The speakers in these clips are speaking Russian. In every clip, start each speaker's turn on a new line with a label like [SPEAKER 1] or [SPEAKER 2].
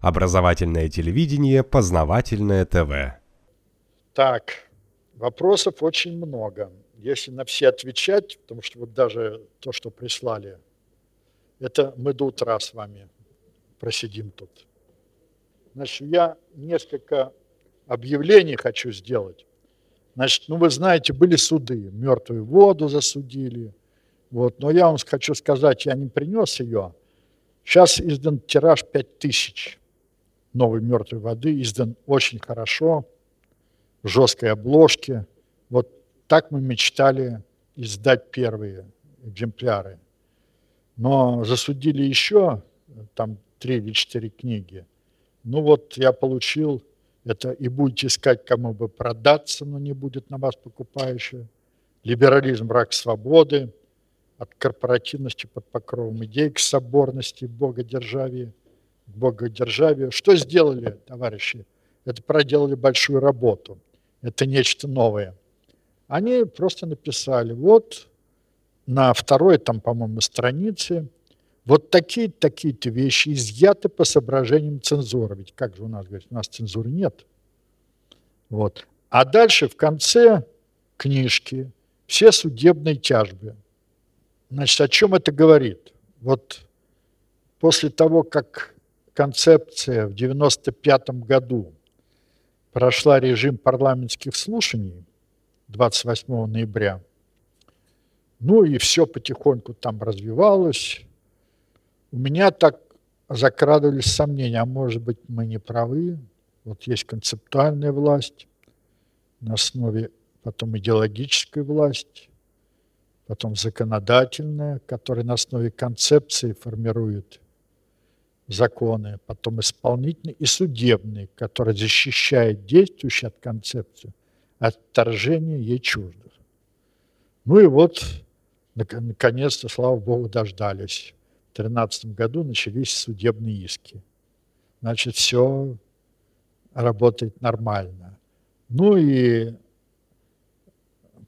[SPEAKER 1] Образовательное телевидение, познавательное ТВ.
[SPEAKER 2] Так, вопросов очень много. Если на все отвечать, потому что вот даже то, что прислали, это мы до утра с вами просидим тут. Значит, я несколько объявлений хочу сделать. Значит, ну вы знаете, были суды, мертвую воду засудили. Вот, но я вам хочу сказать, я не принес ее. Сейчас издан тираж 5000 новой мертвой воды, издан очень хорошо, в жесткой обложке. Вот так мы мечтали издать первые экземпляры. Но засудили еще там три или четыре книги. Ну вот я получил это и будете искать, кому бы продаться, но не будет на вас покупающего. Либерализм – враг свободы, от корпоративности под покровом идей к соборности, богодержавии, к богодержавию. Что сделали, товарищи? Это проделали большую работу. Это нечто новое. Они просто написали, вот на второй, там, по-моему, странице, вот такие-то такие вещи изъяты по соображениям цензуры. Ведь как же у нас, говорит, у нас цензуры нет. Вот. А дальше в конце книжки все судебные тяжбы. Значит, о чем это говорит? Вот после того, как концепция в 1995 году прошла режим парламентских слушаний 28 ноября, ну и все потихоньку там развивалось, у меня так закрадывались сомнения, а может быть мы не правы, вот есть концептуальная власть, на основе потом идеологической власти, потом законодательная, которая на основе концепции формирует законы, потом исполнительный и судебный, который защищает действующую от концепции от вторжения ей чуждых. Ну и вот, наконец-то, слава богу, дождались. В 2013 году начались судебные иски. Значит, все работает нормально. Ну и,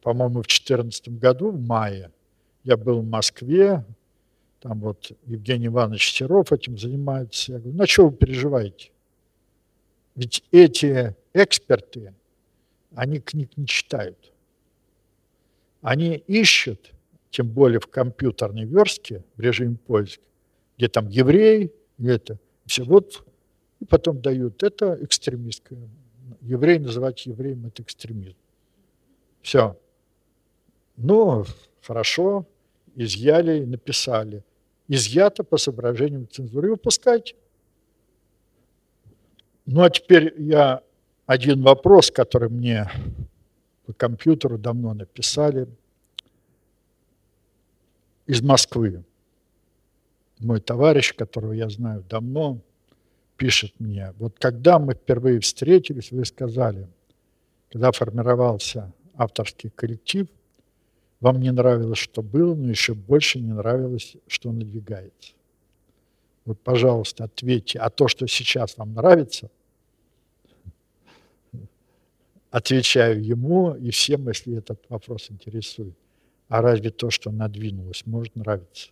[SPEAKER 2] по-моему, в 2014 году, в мае, я был в Москве, там вот Евгений Иванович Серов этим занимается. Я говорю, ну что вы переживаете? Ведь эти эксперты, они книг не читают. Они ищут, тем более в компьютерной верстке, в режиме поиска, где там еврей, это, все, вот и потом дают. Это экстремистское. Еврей называть евреем – это экстремизм. Все. Ну, хорошо, изъяли, написали. Изъято по соображениям цензуры. Выпускайте. Ну, а теперь я один вопрос, который мне по компьютеру давно написали из Москвы. Мой товарищ, которого я знаю давно, пишет мне, вот когда мы впервые встретились, вы сказали, когда формировался авторский коллектив, вам не нравилось, что было, но еще больше не нравилось, что надвигается. Вот, пожалуйста, ответьте, а то, что сейчас вам нравится, отвечаю ему и всем, если этот вопрос интересует. А разве то, что надвинулось, может нравиться?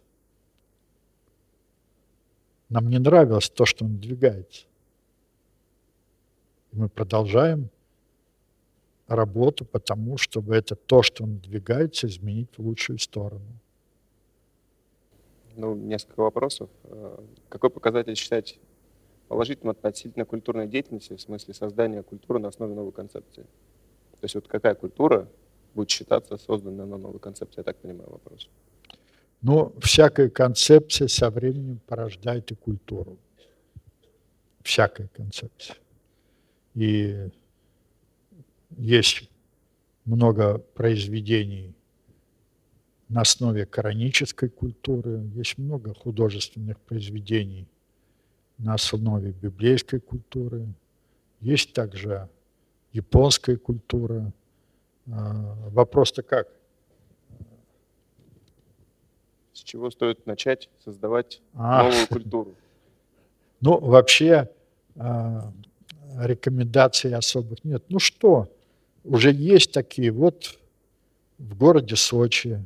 [SPEAKER 2] Нам не нравилось то, что он двигается. И мы продолжаем работу потому, чтобы это то, что он двигается, изменить в лучшую сторону.
[SPEAKER 3] Ну, несколько вопросов. Э, какой показатель считать положительным относительно культурной деятельности в смысле создания культуры на основе новой концепции? То есть вот какая культура будет считаться созданной на новой концепции, я так понимаю вопрос.
[SPEAKER 2] Но всякая концепция со временем порождает и культуру. Всякая концепция. И есть много произведений на основе коранической культуры, есть много художественных произведений на основе библейской культуры, есть также японская культура. А, вопрос-то как?
[SPEAKER 3] С чего стоит начать создавать а. новую культуру?
[SPEAKER 2] Ну, вообще а, рекомендаций особых нет. Ну что, уже есть такие. Вот в городе Сочи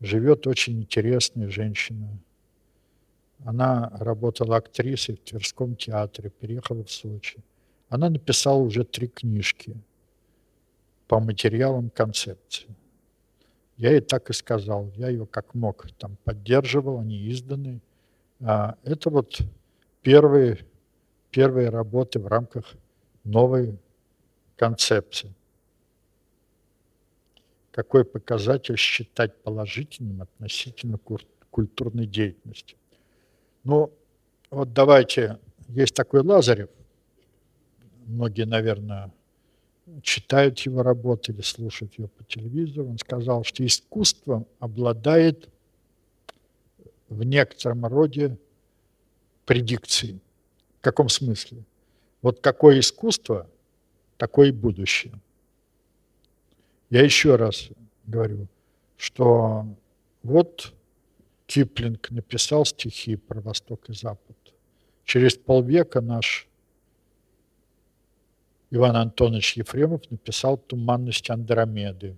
[SPEAKER 2] живет очень интересная женщина. Она работала актрисой в Тверском театре, переехала в Сочи. Она написала уже три книжки по материалам концепции. Я ей так и сказал, я ее как мог там поддерживал, они изданы. А это вот первые, первые работы в рамках новой концепции. Какой показатель считать положительным относительно культурной деятельности? Ну, вот давайте, есть такой Лазарев, многие, наверное, читают его работы или слушают ее по телевизору, он сказал, что искусство обладает в некотором роде предикцией. В каком смысле? Вот какое искусство, такое будущее. Я еще раз говорю, что вот Киплинг написал стихи про Восток и Запад. Через полвека наш Иван Антонович Ефремов написал «Туманность Андромеды».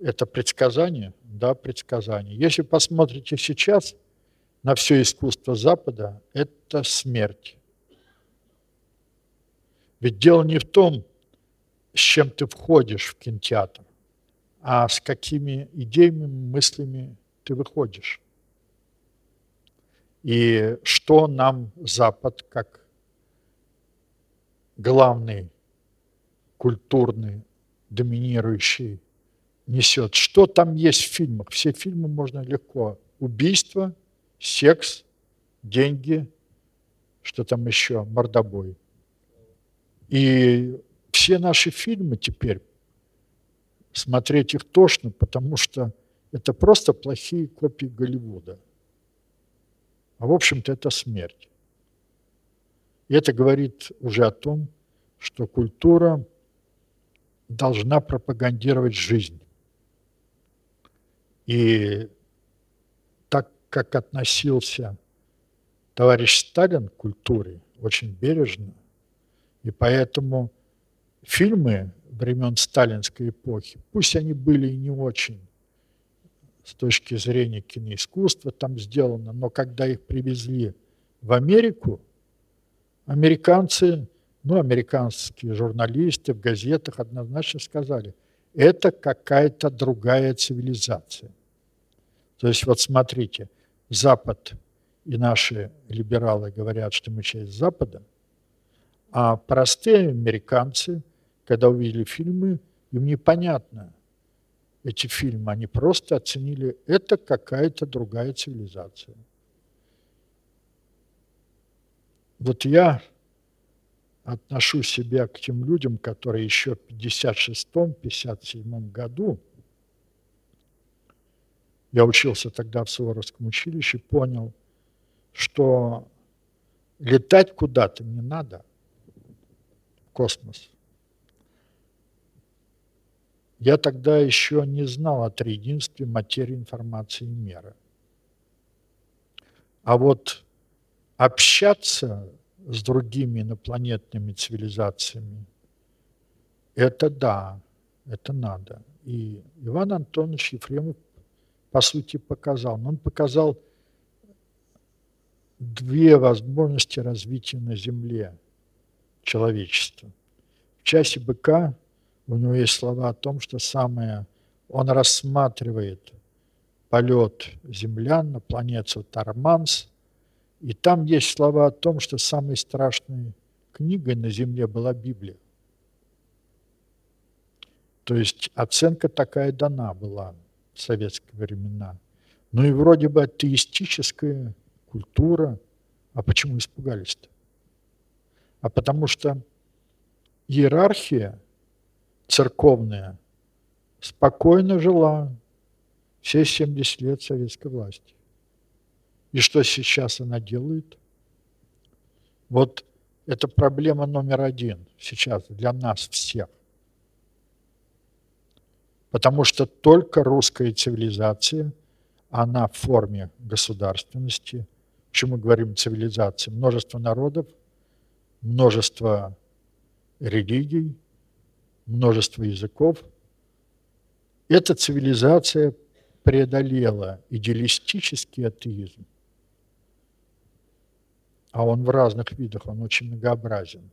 [SPEAKER 2] Это предсказание? Да, предсказание. Если посмотрите сейчас на все искусство Запада, это смерть. Ведь дело не в том, с чем ты входишь в кинотеатр, а с какими идеями, мыслями ты выходишь. И что нам Запад, как главный культурный, доминирующий, несет. Что там есть в фильмах? Все фильмы можно легко. Убийство, секс, деньги, что там еще, мордобой. И все наши фильмы теперь, смотреть их тошно, потому что это просто плохие копии Голливуда. А в общем-то это смерть. И это говорит уже о том, что культура должна пропагандировать жизнь. И так как относился товарищ Сталин к культуре, очень бережно, и поэтому фильмы времен сталинской эпохи, пусть они были и не очень с точки зрения киноискусства там сделано, но когда их привезли в Америку, Американцы, ну, американские журналисты в газетах однозначно сказали, это какая-то другая цивилизация. То есть вот смотрите, Запад и наши либералы говорят, что мы часть Запада, а простые американцы, когда увидели фильмы, им непонятно эти фильмы, они просто оценили, это какая-то другая цивилизация. Вот я отношу себя к тем людям, которые еще в 56-57 году, я учился тогда в Суворовском училище, понял, что летать куда-то не надо, космос. Я тогда еще не знал о триединстве материи, информации и меры. А вот общаться с другими инопланетными цивилизациями, это да, это надо. И Иван Антонович Ефремов, по сути, показал. Но он показал две возможности развития на Земле человечества. В часе быка у него есть слова о том, что самое он рассматривает полет землян на планету Тарманс – и там есть слова о том, что самой страшной книгой на земле была Библия. То есть оценка такая дана была в советские времена. Ну и вроде бы атеистическая культура. А почему испугались-то? А потому что иерархия церковная спокойно жила все 70 лет советской власти. И что сейчас она делает? Вот это проблема номер один сейчас для нас всех. Потому что только русская цивилизация, она в форме государственности, почему мы говорим цивилизация, множество народов, множество религий, множество языков. Эта цивилизация преодолела идеалистический атеизм, а он в разных видах, он очень многообразен.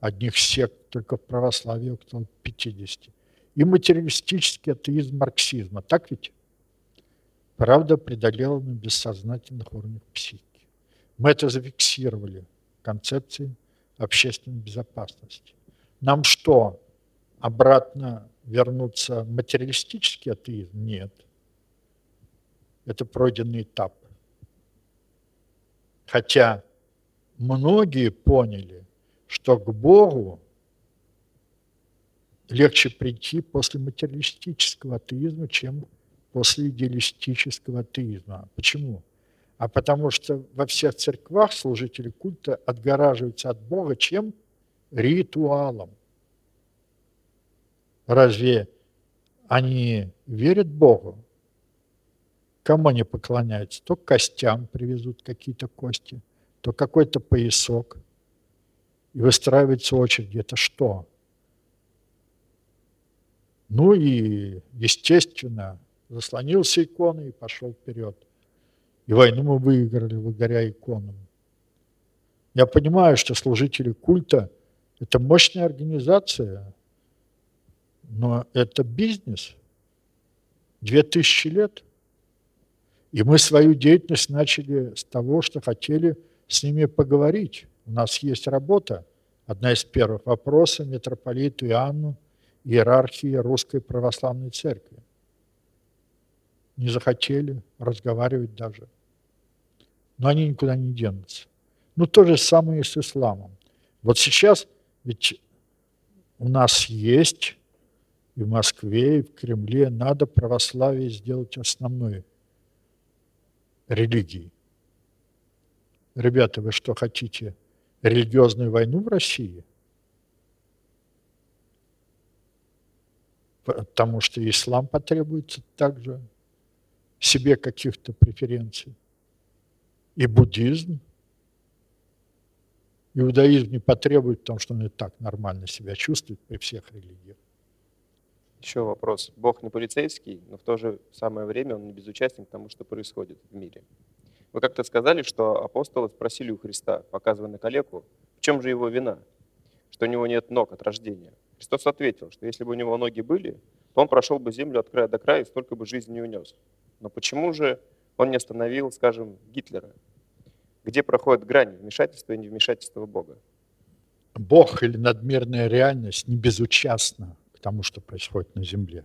[SPEAKER 2] Одних сект только в православии около 50. И материалистический атеизм марксизма. Так ведь? Правда преодолела на бессознательных уровнях психики. Мы это зафиксировали концепции общественной безопасности. Нам что, обратно вернуться в материалистический атеизм? Нет. Это пройденный этап. Хотя многие поняли, что к Богу легче прийти после материалистического атеизма, чем после идеалистического атеизма. Почему? А потому что во всех церквах служители культа отгораживаются от Бога чем? Ритуалом. Разве они верят Богу? Кому они поклоняются? То костям привезут какие-то кости, то какой-то поясок. И выстраивается очередь. Это что? Ну и, естественно, заслонился иконой и пошел вперед. И войну мы выиграли благодаря иконам. Я понимаю, что служители культа – это мощная организация, но это бизнес. Две тысячи лет. И мы свою деятельность начали с того, что хотели с ними поговорить. У нас есть работа. Одна из первых вопросов митрополиту Иоанну иерархии Русской Православной Церкви. Не захотели разговаривать даже. Но они никуда не денутся. Ну, то же самое и с исламом. Вот сейчас ведь у нас есть и в Москве, и в Кремле надо православие сделать основной религией. Ребята, вы что хотите? Религиозную войну в России – потому что ислам потребуется также себе каких-то преференций. И буддизм. Иудаизм не потребует, потому что он и так нормально себя чувствует при всех религиях.
[SPEAKER 3] Еще вопрос. Бог не полицейский, но в то же самое время он не безучастен к тому, что происходит в мире. Вы как-то сказали, что апостолы спросили у Христа, показывая на калеку, в чем же его вина, что у него нет ног от рождения. Христос ответил, что если бы у него ноги были, то он прошел бы землю от края до края и столько бы жизни не унес. Но почему же он не остановил, скажем, Гитлера? Где проходит грань вмешательства и невмешательства Бога?
[SPEAKER 2] Бог или надмирная реальность не безучастна к тому, что происходит на земле.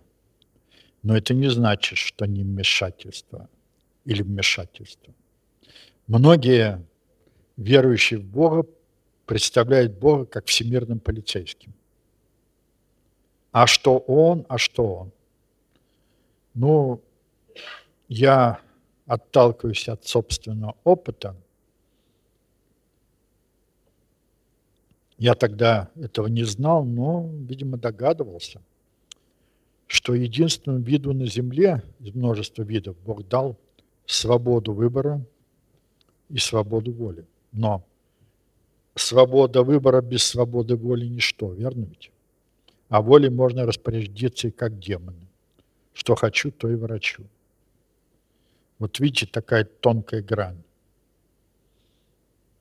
[SPEAKER 2] Но это не значит, что не вмешательство или вмешательство. Многие верующие в Бога представляют Бога как всемирным полицейским. А что он, а что он? Ну, я отталкиваюсь от собственного опыта. Я тогда этого не знал, но, видимо, догадывался, что единственному виду на Земле из множества видов Бог дал свободу выбора и свободу воли. Но свобода выбора без свободы воли – ничто, верно ведь? А волей можно распорядиться и как демоны. Что хочу, то и врачу. Вот видите, такая тонкая грань.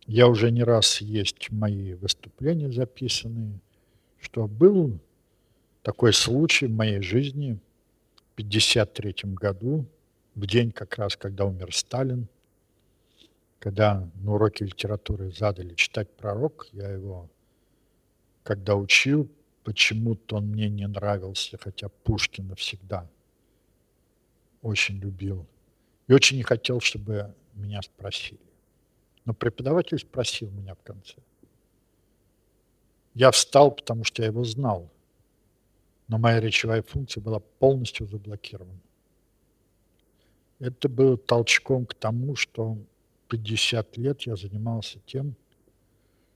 [SPEAKER 2] Я уже не раз есть мои выступления записанные, что был такой случай в моей жизни в 1953 году, в день как раз, когда умер Сталин, когда на уроке литературы задали читать пророк, я его, когда учил, Почему-то он мне не нравился, хотя Пушкина всегда очень любил. И очень не хотел, чтобы меня спросили. Но преподаватель спросил меня в конце. Я встал, потому что я его знал. Но моя речевая функция была полностью заблокирована. Это было толчком к тому, что 50 лет я занимался тем,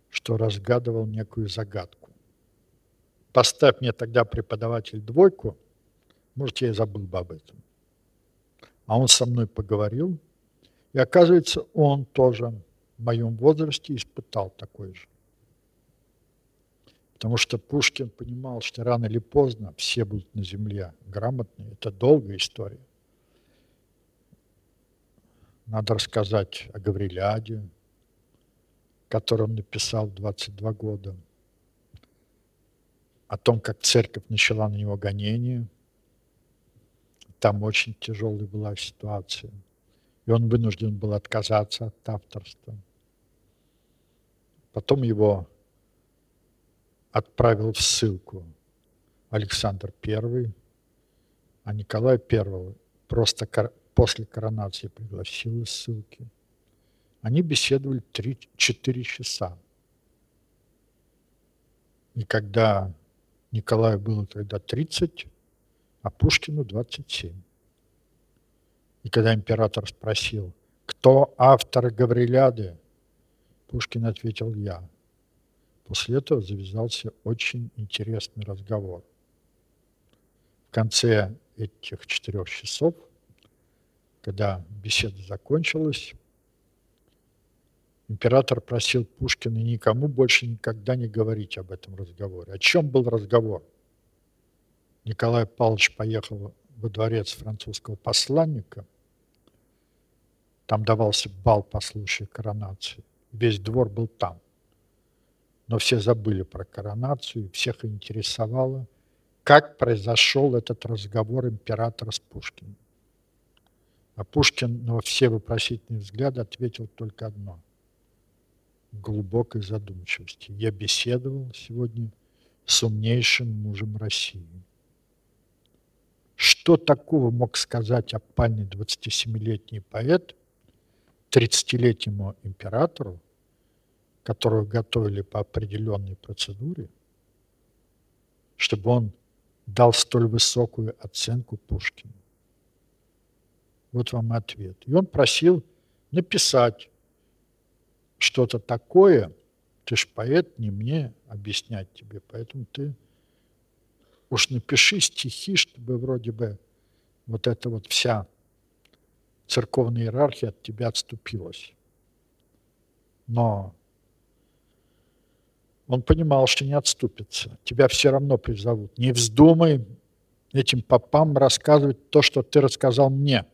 [SPEAKER 2] что разгадывал некую загадку поставь мне тогда преподаватель двойку, может, я и забыл бы об этом. А он со мной поговорил, и оказывается, он тоже в моем возрасте испытал такой же. Потому что Пушкин понимал, что рано или поздно все будут на земле грамотные. Это долгая история. надо рассказать о Гавриляде, который он написал в 22 года, о том, как церковь начала на него гонение. Там очень тяжелая была ситуация. И он вынужден был отказаться от авторства. Потом его отправил в ссылку Александр I, а Николай I просто после коронации пригласил из ссылки. Они беседовали 3-4 часа. И когда Николаю было тогда 30, а Пушкину 27. И когда император спросил, кто автор Гавриляды, Пушкин ответил «я». После этого завязался очень интересный разговор. В конце этих четырех часов, когда беседа закончилась, император просил Пушкина никому больше никогда не говорить об этом разговоре. О чем был разговор? Николай Павлович поехал во дворец французского посланника. Там давался бал по случаю коронации. Весь двор был там. Но все забыли про коронацию, и всех интересовало, как произошел этот разговор императора с Пушкиным. А Пушкин на все вопросительные взгляды ответил только одно – глубокой задумчивости. Я беседовал сегодня с умнейшим мужем России. Что такого мог сказать опальный 27-летний поэт 30-летнему императору, которого готовили по определенной процедуре, чтобы он дал столь высокую оценку Пушкину. Вот вам ответ. И он просил написать что-то такое, ты ж поэт, не мне объяснять тебе, поэтому ты уж напиши стихи, чтобы вроде бы вот эта вот вся церковная иерархия от тебя отступилась. Но он понимал, что не отступится. Тебя все равно призовут. Не вздумай этим попам рассказывать то, что ты рассказал мне.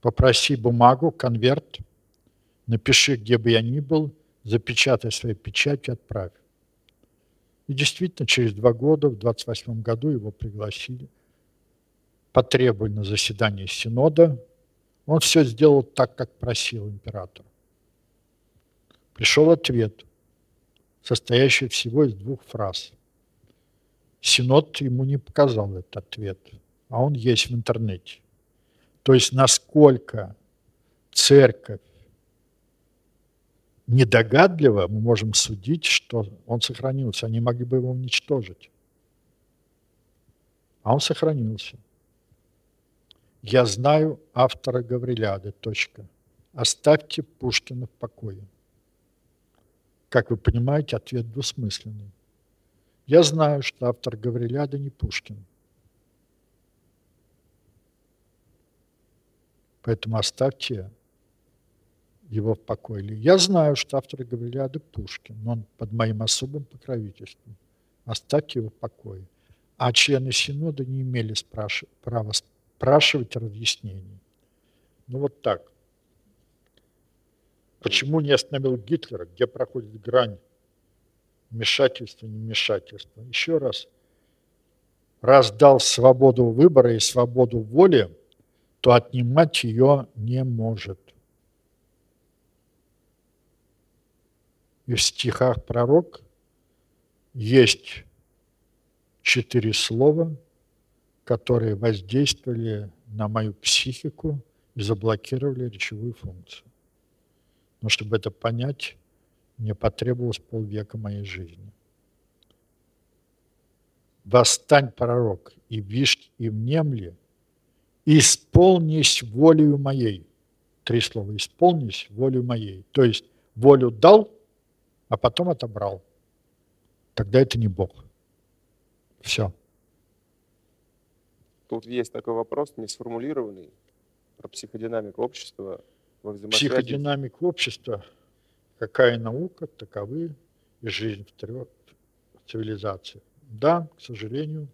[SPEAKER 2] Попроси бумагу, конверт, напиши, где бы я ни был, запечатай своей печатью, отправь. И действительно, через два года, в 28 году его пригласили, потребовали на заседание Синода. Он все сделал так, как просил император. Пришел ответ – состоящий всего из двух фраз. Синод ему не показал этот ответ, а он есть в интернете. То есть насколько церковь недогадлива, мы можем судить, что он сохранился. Они могли бы его уничтожить. А он сохранился. Я знаю автора Гавриляды. Точка. Оставьте Пушкина в покое. Как вы понимаете, ответ двусмысленный. Я знаю, что автор Гавриляда не Пушкин. Поэтому оставьте его в покое. Я знаю, что автор Гавриляда Пушкин, но он под моим особым покровительством. Оставьте его в покое. А члены Синода не имели спраш... права спрашивать разъяснений. Ну вот так. Почему не остановил Гитлера, где проходит грань вмешательства, не вмешательства? Еще раз, раз дал свободу выбора и свободу воли, то отнимать ее не может. И в стихах пророк есть четыре слова, которые воздействовали на мою психику и заблокировали речевую функцию. Но чтобы это понять, мне потребовалось полвека моей жизни. Восстань, пророк, и вишь, и внемли, исполнись волею моей. Три слова. Исполнись волю моей. То есть волю дал, а потом отобрал. Тогда это не Бог. Все.
[SPEAKER 3] Тут есть такой вопрос, не сформулированный, про психодинамику общества
[SPEAKER 2] во Психодинамика общества, какая наука, таковы и жизнь в трех цивилизациях. Да, к сожалению,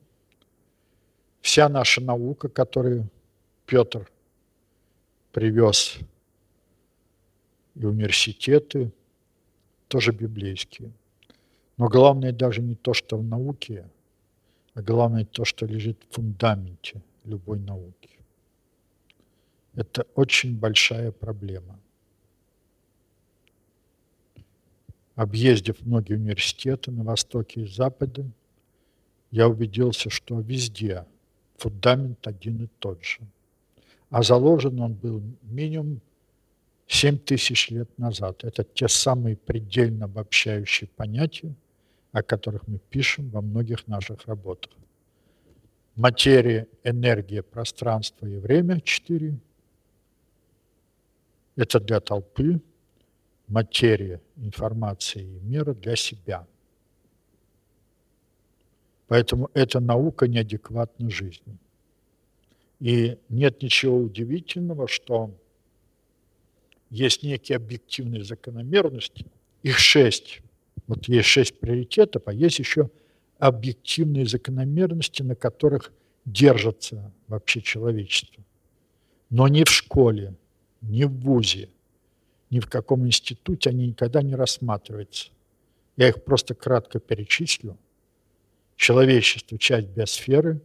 [SPEAKER 2] вся наша наука, которую Петр привез и университеты тоже библейские. Но главное даже не то, что в науке, а главное то, что лежит в фундаменте любой науки. Это очень большая проблема. Объездив многие университеты на Востоке и Западе, я убедился, что везде фундамент один и тот же. А заложен он был минимум 7 тысяч лет назад. Это те самые предельно обобщающие понятия, о которых мы пишем во многих наших работах. Материя, энергия, пространство и время – четыре. Это для толпы. Материя, информация и мера для себя. Поэтому эта наука неадекватна жизни. И нет ничего удивительного, что есть некие объективные закономерности, их шесть. Вот есть шесть приоритетов, а есть еще объективные закономерности, на которых держится вообще человечество. Но ни в школе, ни в ВУЗе, ни в каком институте они никогда не рассматриваются. Я их просто кратко перечислю. Человечество – часть биосферы,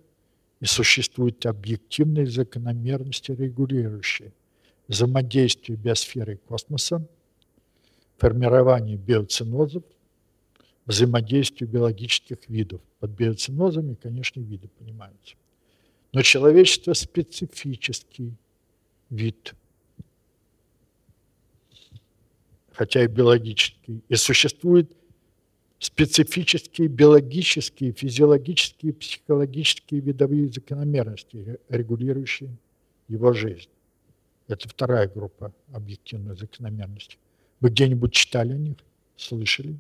[SPEAKER 2] и существуют объективные закономерности, регулирующие – взаимодействию биосферы и космоса, формирование биоцинозов, взаимодействию биологических видов. Под биоцинозами, конечно, виды понимаются. Но человечество – специфический вид, хотя и биологический. И существуют специфические биологические, физиологические, психологические видовые закономерности, регулирующие его жизнь. Это вторая группа объективной закономерности. Вы где-нибудь читали о них? Слышали?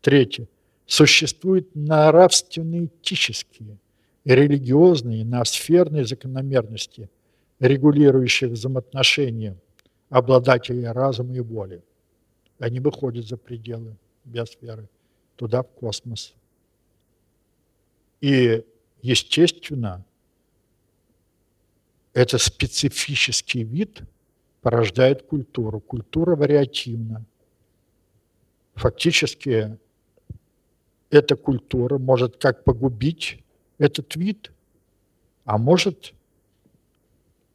[SPEAKER 2] Третье. Существуют нравственные этические, религиозные, ноосферные закономерности, регулирующие взаимоотношения обладателей разума и воли. Они выходят за пределы биосферы, туда, в космос. И, естественно, это специфический вид порождает культуру. Культура вариативна. Фактически эта культура может как погубить этот вид, а может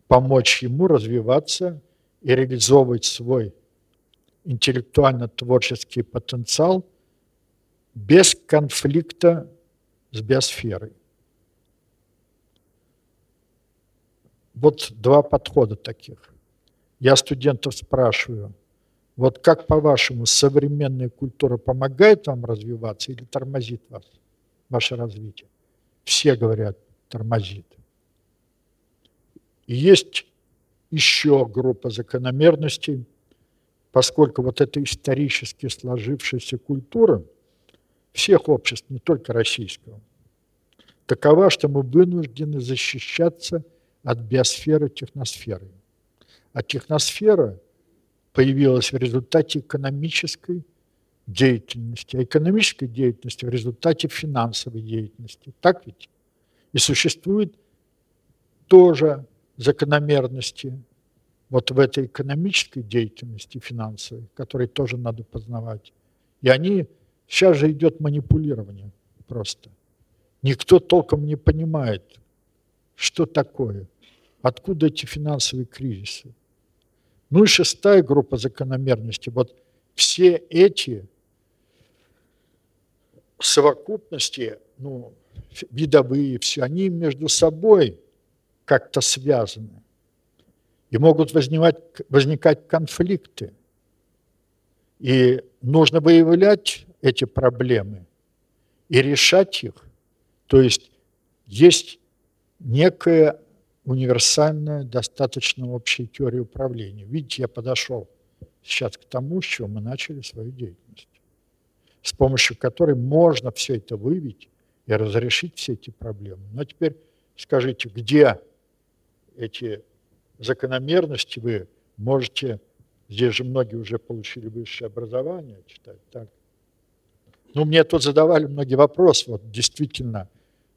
[SPEAKER 2] помочь ему развиваться и реализовывать свой интеллектуально-творческий потенциал без конфликта с биосферой. Вот два подхода таких. Я студентов спрашиваю, вот как по-вашему современная культура помогает вам развиваться или тормозит вас, ваше развитие? Все говорят, тормозит. И есть еще группа закономерностей, поскольку вот эта исторически сложившаяся культура всех обществ, не только российского, такова, что мы вынуждены защищаться – от биосферы техносферы. А техносфера появилась в результате экономической деятельности, а экономической деятельности в результате финансовой деятельности. Так ведь? И существует тоже закономерности вот в этой экономической деятельности финансовой, которые тоже надо познавать. И они, сейчас же идет манипулирование просто. Никто толком не понимает, что такое, откуда эти финансовые кризисы. Ну и шестая группа закономерностей. Вот все эти совокупности, ну, видовые, все, они между собой как-то связаны. И могут возникать, возникать конфликты. И нужно выявлять эти проблемы и решать их. То есть есть некая универсальная, достаточно общая теория управления. Видите, я подошел сейчас к тому, с чего мы начали свою деятельность, с помощью которой можно все это выявить и разрешить все эти проблемы. Но теперь скажите, где эти закономерности вы можете, здесь же многие уже получили высшее образование, читать, так? Ну, мне тут задавали многие вопросы, вот действительно,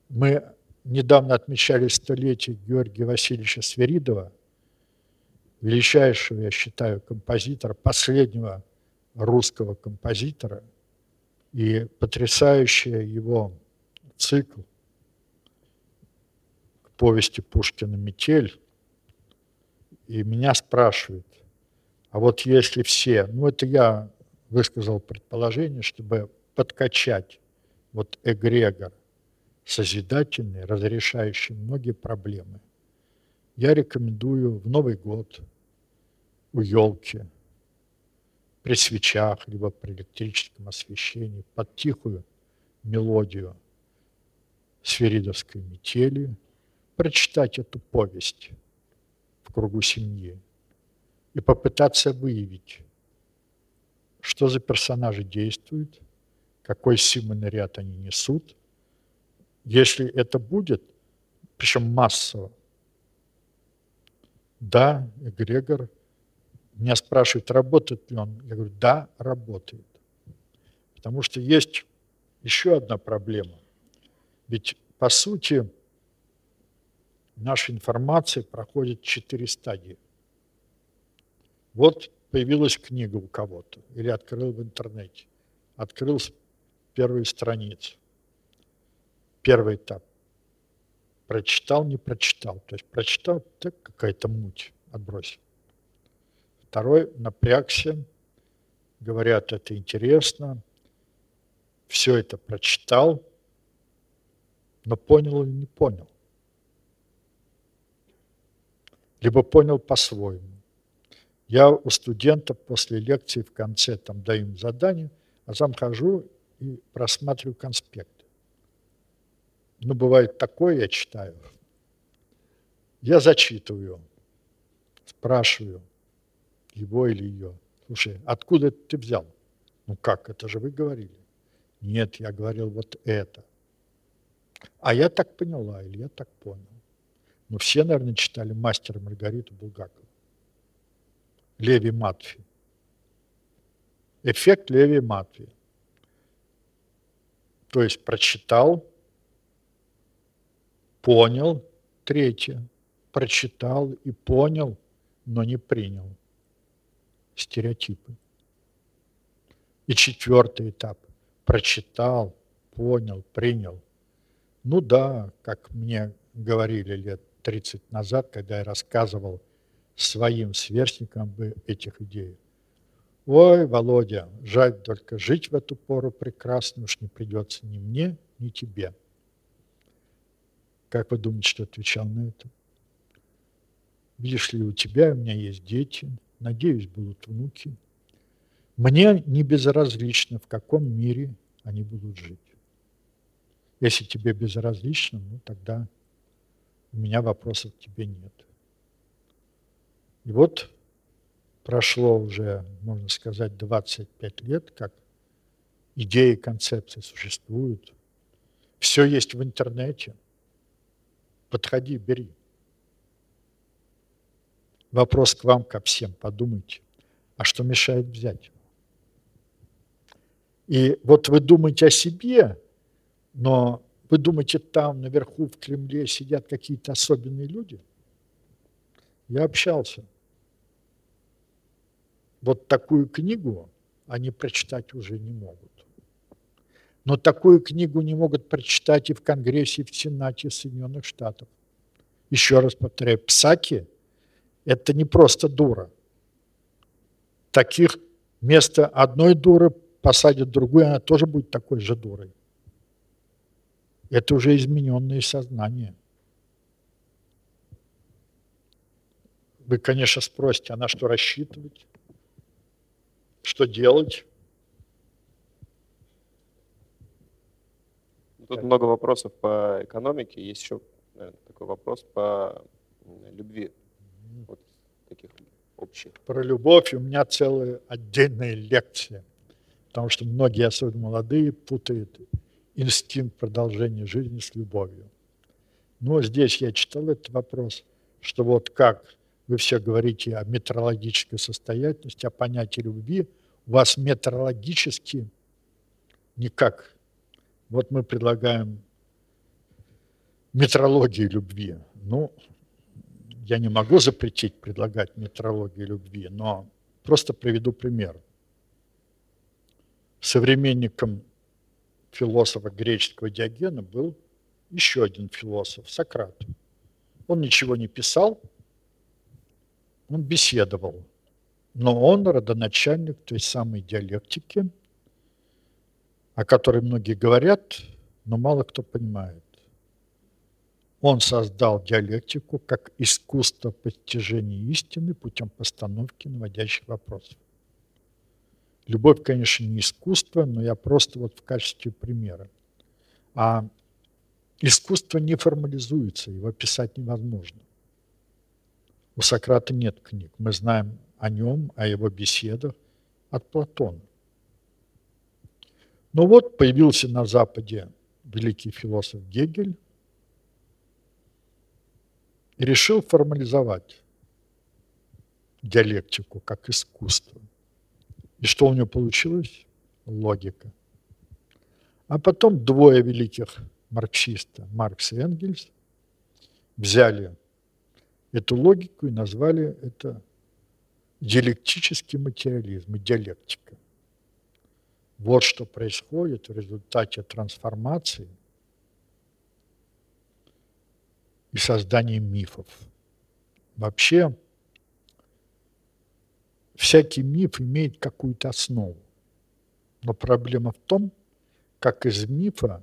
[SPEAKER 2] мы недавно отмечали столетие Георгия Васильевича Сверидова. величайшего, я считаю, композитора, последнего русского композитора и потрясающий его цикл к повести Пушкина «Метель». И меня спрашивают, а вот если все, ну это я высказал предположение, чтобы подкачать вот эгрегор созидательный, разрешающий многие проблемы, я рекомендую в Новый год у елки при свечах, либо при электрическом освещении, под тихую мелодию сферидовской метели, прочитать эту повесть в кругу семьи и попытаться выявить, что за персонажи действуют, какой символьный ряд они несут. Если это будет, причем массово, да, эгрегор меня спрашивают, работает ли он. Я говорю, да, работает. Потому что есть еще одна проблема. Ведь, по сути, наша информация проходит четыре стадии. Вот появилась книга у кого-то, или открыл в интернете, открыл первую страницу. Первый этап. Прочитал, не прочитал. То есть прочитал, так какая-то муть отбросил. Второй напрягся, говорят, это интересно, все это прочитал, но понял или не понял. Либо понял по-своему. Я у студентов после лекции в конце там даю им задание, а сам хожу и просматриваю конспекты. Ну, бывает такое, я читаю. Я зачитываю, спрашиваю – его или ее. Слушай, откуда ты взял? Ну как, это же вы говорили. Нет, я говорил вот это. А я так поняла, или я так понял. Ну все, наверное, читали «Мастера Маргариту» Булгакова. Леви Матфи. Эффект Леви Матфи. То есть прочитал, понял, третье, прочитал и понял, но не принял стереотипы. И четвертый этап. Прочитал, понял, принял. Ну да, как мне говорили лет 30 назад, когда я рассказывал своим сверстникам об этих идеях. Ой, Володя, жаль только жить в эту пору прекрасно уж не придется ни мне, ни тебе. Как вы думаете, что отвечал на это? Видишь ли, у тебя у меня есть дети, надеюсь, будут внуки. Мне не безразлично, в каком мире они будут жить. Если тебе безразлично, ну тогда у меня вопросов к тебе нет. И вот прошло уже, можно сказать, 25 лет, как идеи, концепции существуют. Все есть в интернете. Подходи, бери. Вопрос к вам, ко всем, подумайте, а что мешает взять? И вот вы думаете о себе, но вы думаете, там наверху в Кремле сидят какие-то особенные люди? Я общался. Вот такую книгу они прочитать уже не могут. Но такую книгу не могут прочитать и в Конгрессе, и в Сенате Соединенных Штатов. Еще раз повторяю, Псаки – это не просто дура. Таких вместо одной дуры посадят другую, она тоже будет такой же дурой. Это уже измененное сознание. Вы, конечно, спросите, а на что рассчитывать? Что делать?
[SPEAKER 3] Тут много вопросов по экономике. Есть еще наверное, такой вопрос по любви вот таких общих.
[SPEAKER 2] Про любовь у меня целая отдельная лекция, потому что многие, особенно молодые, путают инстинкт продолжения жизни с любовью. Но здесь я читал этот вопрос, что вот как вы все говорите о метрологической состоятельности, о понятии любви, у вас метрологически никак. Вот мы предлагаем метрологию любви. Ну, я не могу запретить предлагать метрологию любви, но просто приведу пример. Современником философа греческого Диогена был еще один философ, Сократ. Он ничего не писал, он беседовал, но он родоначальник той самой диалектики, о которой многие говорят, но мало кто понимает. Он создал диалектику как искусство постижения истины путем постановки наводящих вопросов. Любовь, конечно, не искусство, но я просто вот в качестве примера. А искусство не формализуется, его писать невозможно. У Сократа нет книг. Мы знаем о нем, о его беседах от Платона. Но вот появился на Западе великий философ Гегель и решил формализовать диалектику как искусство. И что у него получилось? Логика. А потом двое великих марксиста, Маркс и Энгельс, взяли эту логику и назвали это диалектический материализм и диалектика. Вот что происходит в результате трансформации и создания мифов. Вообще, всякий миф имеет какую-то основу. Но проблема в том, как из мифа,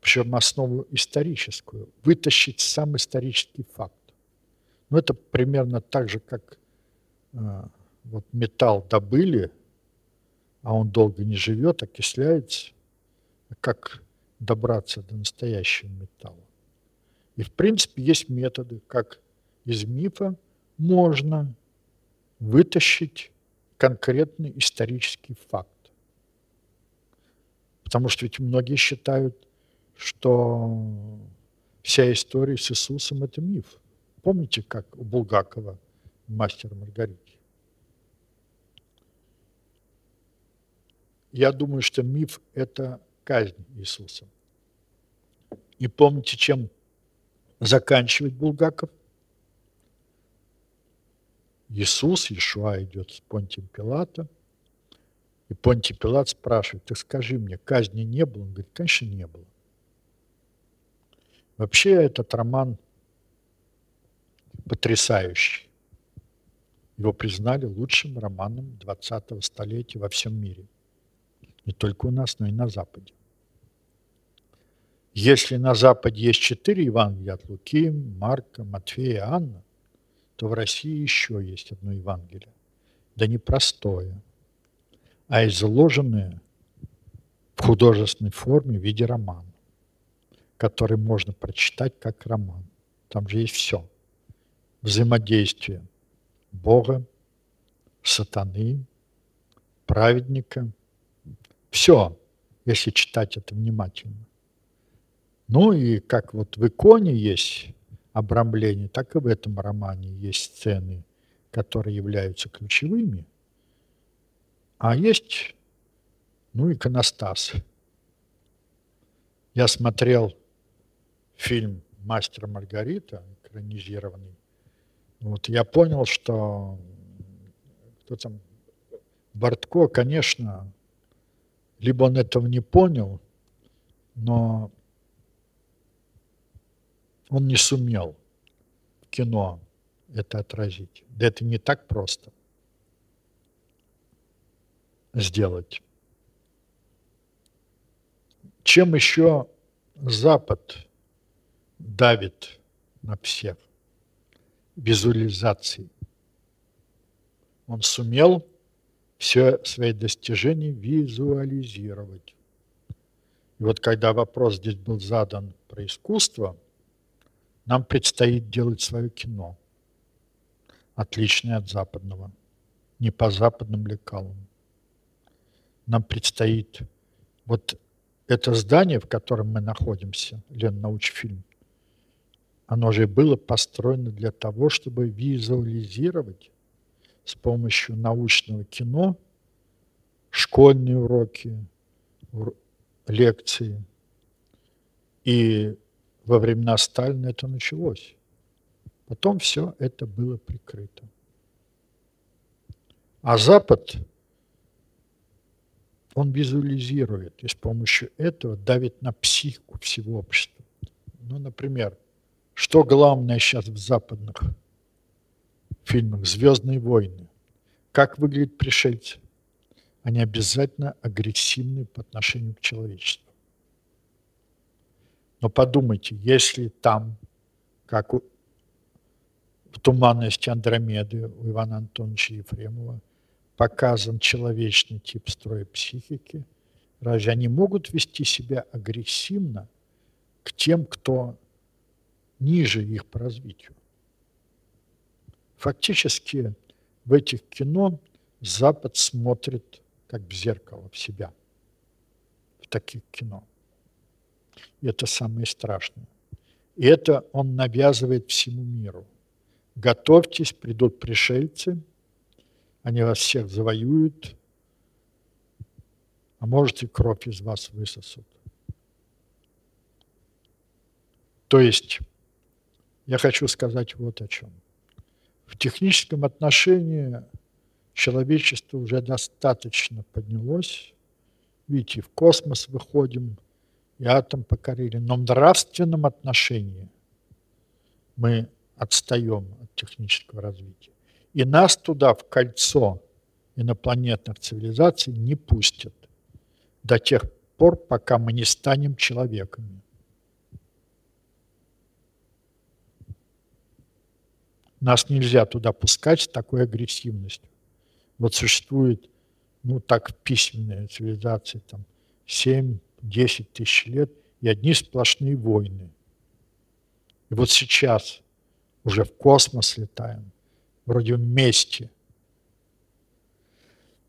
[SPEAKER 2] причем основу историческую, вытащить сам исторический факт. Ну, это примерно так же, как э, вот металл добыли, а он долго не живет, окисляется. Как добраться до настоящего металла? И, в принципе, есть методы, как из мифа можно вытащить конкретный исторический факт. Потому что ведь многие считают, что вся история с Иисусом – это миф. Помните, как у Булгакова «Мастер Маргарите»? Я думаю, что миф – это казнь Иисуса. И помните, чем заканчивает Булгаков? Иисус, Иешуа идет с Понтием Пилата, и Понтий Пилат спрашивает, так скажи мне, казни не было? Он говорит, конечно, не было. Вообще этот роман потрясающий. Его признали лучшим романом 20-го столетия во всем мире. Не только у нас, но и на Западе. Если на Западе есть четыре Евангелия от Луки, Марка, Матфея, Анна, то в России еще есть одно Евангелие. Да не простое, а изложенное в художественной форме в виде романа, который можно прочитать как роман. Там же есть все – взаимодействие Бога, сатаны, праведника. Все, если читать это внимательно. Ну и как вот в иконе есть обрамление, так и в этом романе есть сцены, которые являются ключевыми. А есть, ну, иконостас. Я смотрел фильм «Мастер Маргарита», экранизированный, вот я понял, что кто там, Бортко, конечно, либо он этого не понял, но он не сумел в кино это отразить. Да это не так просто сделать. Чем еще Запад давит на всех? визуализации. Он сумел все свои достижения визуализировать. И вот когда вопрос здесь был задан про искусство, нам предстоит делать свое кино, отличное от западного, не по западным лекалам. Нам предстоит вот это здание, в котором мы находимся, Леннаучфильм, оно же было построено для того, чтобы визуализировать с помощью научного кино школьные уроки, лекции. И во времена Сталина это началось. Потом все это было прикрыто. А Запад, он визуализирует и с помощью этого давит на психику всего общества. Ну, например, что главное сейчас в западных фильмах «Звездные войны»? Как выглядят пришельцы? Они обязательно агрессивны по отношению к человечеству. Но подумайте, если там, как у, в «Туманности Андромеды» у Ивана Антоновича Ефремова, показан человечный тип строя психики, разве они могут вести себя агрессивно к тем, кто ниже их по развитию? Фактически в этих кино Запад смотрит как в зеркало в себя, в таких кино. И это самое страшное. И это он навязывает всему миру. Готовьтесь, придут пришельцы, они вас всех завоюют, а может и кровь из вас высосут. То есть я хочу сказать вот о чем. В техническом отношении человечество уже достаточно поднялось. Видите, в космос выходим, и атом покорили. Но в нравственном отношении мы отстаем от технического развития. И нас туда, в кольцо инопланетных цивилизаций, не пустят до тех пор, пока мы не станем человеками. Нас нельзя туда пускать с такой агрессивностью. Вот существует, ну так, письменная цивилизация, там, 7-10 тысяч лет, и одни сплошные войны. И вот сейчас уже в космос летаем, вроде вместе.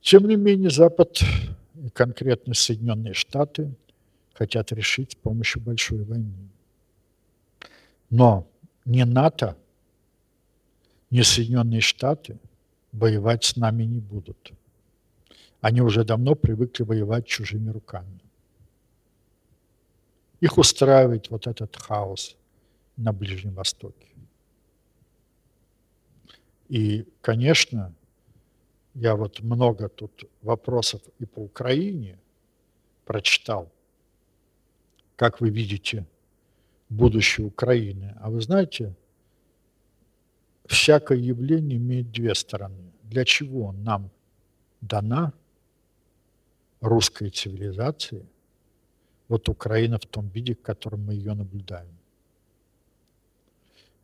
[SPEAKER 2] Тем не менее, Запад и конкретно Соединенные Штаты хотят решить с помощью большой войны. Но не НАТО, не Соединенные Штаты – воевать с нами не будут. Они уже давно привыкли воевать чужими руками. Их устраивает вот этот хаос на Ближнем Востоке. И, конечно, я вот много тут вопросов и по Украине прочитал. Как вы видите будущее Украины? А вы знаете, всякое явление имеет две стороны. Для чего нам дана русская цивилизация, вот Украина в том виде, в котором мы ее наблюдаем.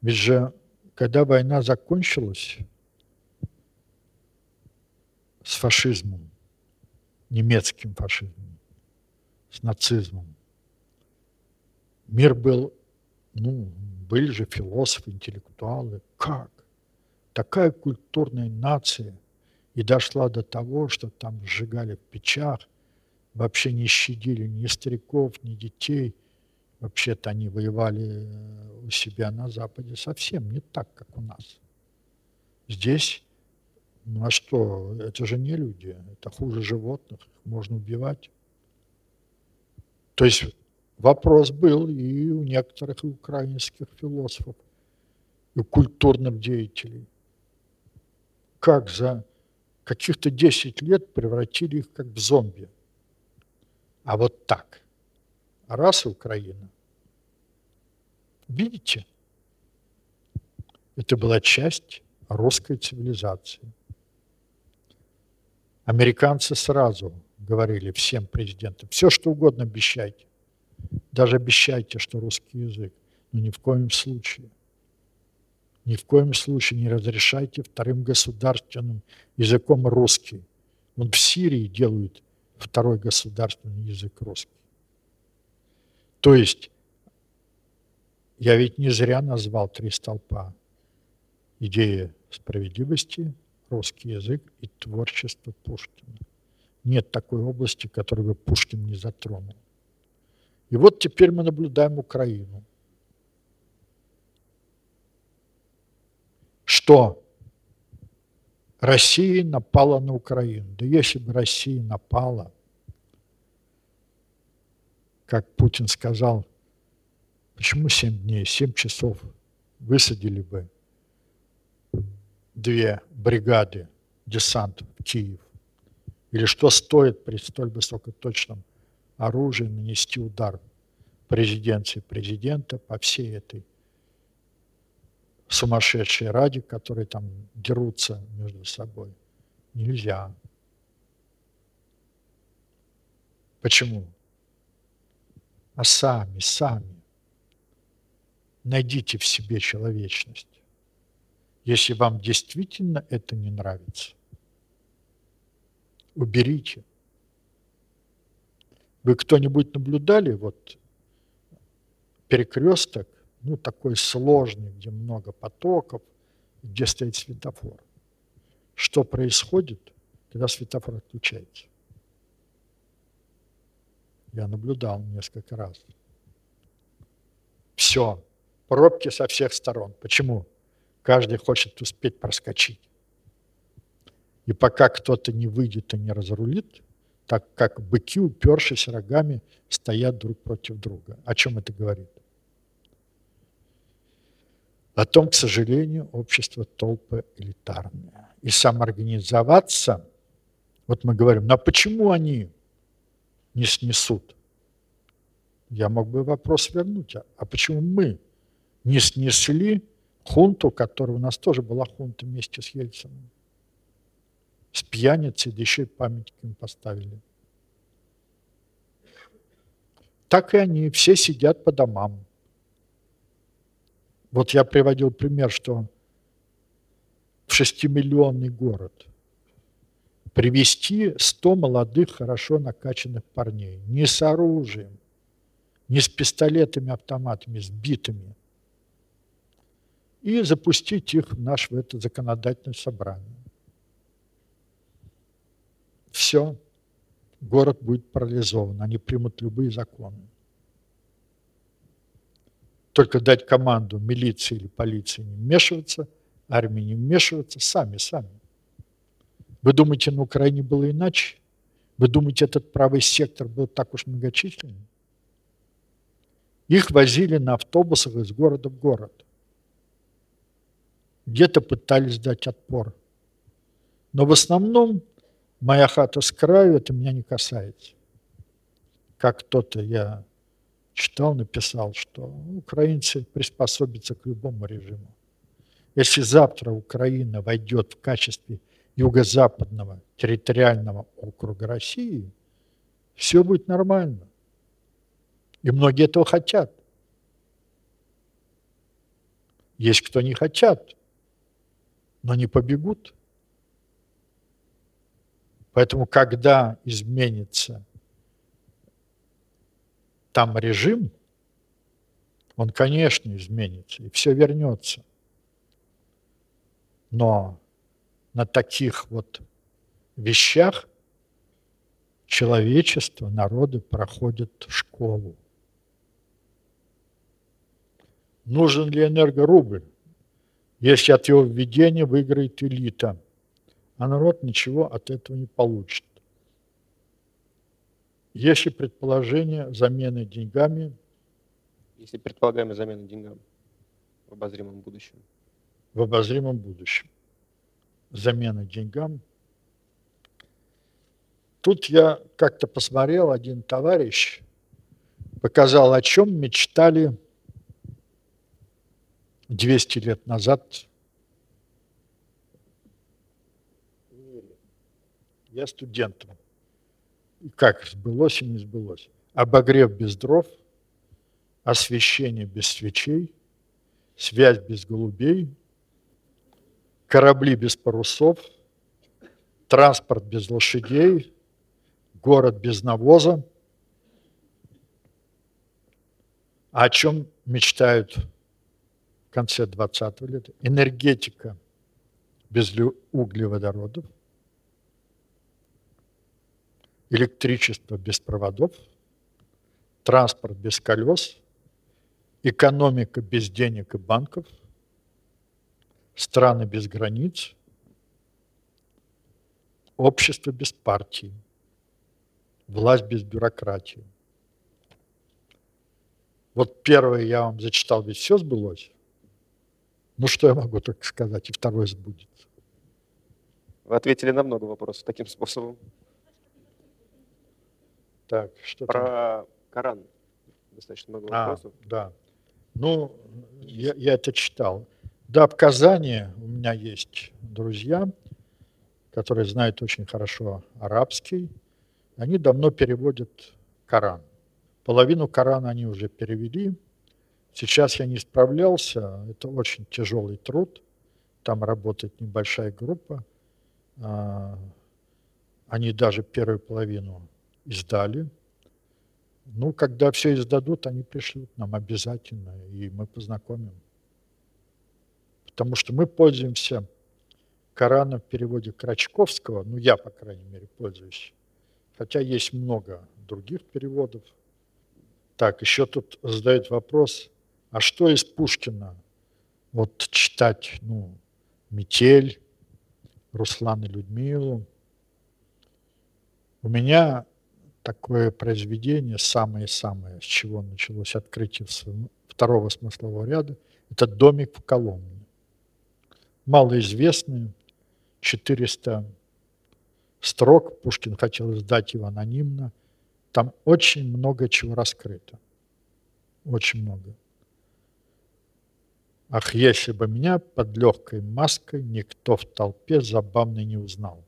[SPEAKER 2] Ведь же, когда война закончилась с фашизмом, немецким фашизмом, с нацизмом, мир был, ну, были же философы, интеллектуалы. Как? Такая культурная нация и дошла до того, что там сжигали в печах, вообще не щадили ни стариков, ни детей. Вообще-то они воевали э, у себя на Западе совсем не так, как у нас. Здесь, ну а что, это же не люди, это хуже животных, их можно убивать. То есть вопрос был и у некоторых украинских философов, и у культурных деятелей как за каких-то 10 лет превратили их как в зомби. А вот так. Раз Украина. Видите? Это была часть русской цивилизации. Американцы сразу говорили всем президентам, все что угодно обещайте. Даже обещайте, что русский язык. Но ни в коем случае – ни в коем случае не разрешайте вторым государственным языком русский. Он в Сирии делают второй государственный язык русский. То есть, я ведь не зря назвал три столпа. Идея справедливости, русский язык и творчество Пушкина. Нет такой области, которую бы Пушкин не затронул. И вот теперь мы наблюдаем Украину – что Россия напала на Украину. Да если бы Россия напала, как Путин сказал, почему 7 дней, 7 часов высадили бы две бригады десанта в Киев? Или что стоит при столь высокоточном оружии нанести удар по резиденции президента, по всей этой сумасшедшей ради, которые там дерутся между собой? Нельзя. Почему? А сами, сами найдите в себе человечность. Если вам действительно это не нравится, уберите. Вы кто-нибудь наблюдали вот перекресток, ну такой сложный, где много потоков, где стоит светофор? Что происходит, когда светофор отключается? Я наблюдал несколько раз. Все, пробки со всех сторон. Почему? Каждый хочет успеть проскочить. И пока кто-то не выйдет и не разрулит, так как быки, упершись рогами, стоят друг против друга. О чем это говорит? О том, к сожалению, общество толпы элитарное. И самоорганизоваться, вот мы говорим, ну а почему они не снесут? Я мог бы вопрос вернуть, а, а почему мы не снесли хунту, которая у нас тоже была хунта вместе с Ельцином. С пьяницей, да еще и памятник им поставили. Так и они, все сидят по домам. Вот я приводил пример, что в шестимиллионный город. Привести 100 молодых, хорошо накачанных парней, не с оружием, не с пистолетами, автоматами, с битами – и запустить их в наш в это законодательное собрание. Все, город будет парализован, они примут любые законы. Только дать команду милиции или полиции не вмешиваться, армии не вмешиваться, сами, сами. Вы думаете, на Украине было иначе? Вы думаете, этот правый сектор был так уж многочисленный? Их возили на автобусах из города в город где-то пытались дать отпор. Но в основном моя хата с краю, это меня не касается. Как кто-то я читал, написал, что украинцы приспособятся к любому режиму. Если завтра Украина войдет в качестве юго-западного территориального округа России, все будет нормально. И многие этого хотят. Есть кто не хотят но не побегут. Поэтому, когда изменится там режим, он, конечно, изменится, и все вернется. Но на таких вот вещах человечество, народы проходят школу. Нужен ли энергорубль? если от его введения выиграет элита, а народ ничего от этого не получит. Если предположение замены деньгами...
[SPEAKER 3] Если предполагаемая замена деньгами в обозримом будущем.
[SPEAKER 2] В обозримом будущем. Замена деньгам. Тут я как-то посмотрел, один товарищ показал, о чем мечтали 200 лет назад я студентом. Как сбылось и не сбылось. Обогрев без дров, освещение без свечей, связь без голубей, корабли без парусов, транспорт без лошадей, город без навоза. А о чем мечтают конце 20 лет, энергетика без углеводородов, электричество без проводов, транспорт без колес, экономика без денег и банков, страны без границ, общество без партии, власть без бюрократии. Вот первое я вам зачитал, ведь все сбылось. Ну, что я могу только сказать, и второй сбудется.
[SPEAKER 3] Вы ответили на много вопросов таким способом.
[SPEAKER 2] Так, что
[SPEAKER 3] Про
[SPEAKER 2] там?
[SPEAKER 3] Коран достаточно много
[SPEAKER 2] А,
[SPEAKER 3] вопросов.
[SPEAKER 2] да. Ну, я, я это читал. Да, в Казани у меня есть друзья, которые знают очень хорошо арабский. Они давно переводят Коран. Половину Корана они уже перевели. Сейчас я не справлялся. Это очень тяжелый труд. Там работает небольшая группа. А, Они даже первую половину издали. Ну, когда все издадут, они пришлют нам обязательно, и мы познакомим. Потому что мы пользуемся Кораном в переводе Крачковского, ну, я, по крайней мере, пользуюсь. Хотя есть много других переводов. Так, еще тут задают вопрос, а что из Пушкина? Вот читать, ну, «Метель», Руслан и Людмилу. У меня такое произведение, самое-самое, с чего началось открытие своего- второго смыслового ряда, это «Домик в Коломне». Малоизвестный, 400 строк, Пушкин хотел издать его анонимно. Там очень много чего раскрыто. Очень много. Ах, если бы меня под легкой маской никто в толпе забавно не узнал.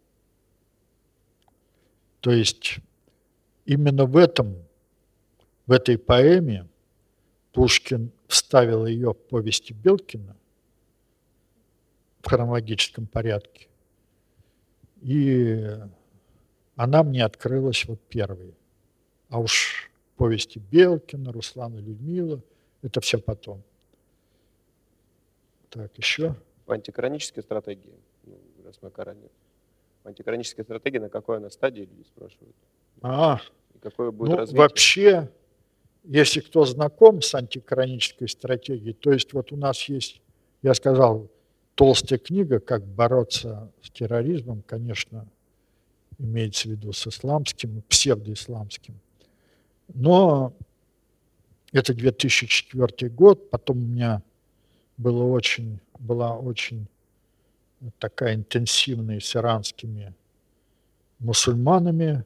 [SPEAKER 2] То есть именно в этом, в этой поэме Пушкин вставил ее в повести Белкина в хронологическом порядке. И она мне открылась вот первой. А уж повести Белкина, Руслана Людмила, это все потом. Так, еще.
[SPEAKER 3] В антикоранической стратегии, ну, раз мы антикоранической стратегии на какой она стадии, люди спрашивают.
[SPEAKER 2] А,
[SPEAKER 3] какое будет
[SPEAKER 2] ну,
[SPEAKER 3] развитие?
[SPEAKER 2] вообще, если кто знаком с антикоранической стратегией, то есть вот у нас есть, я сказал, толстая книга «Как бороться с терроризмом», конечно, имеется в виду с исламским, псевдоисламским. Но это 2004 год, потом у меня было очень, была очень такая интенсивная с иранскими мусульманами.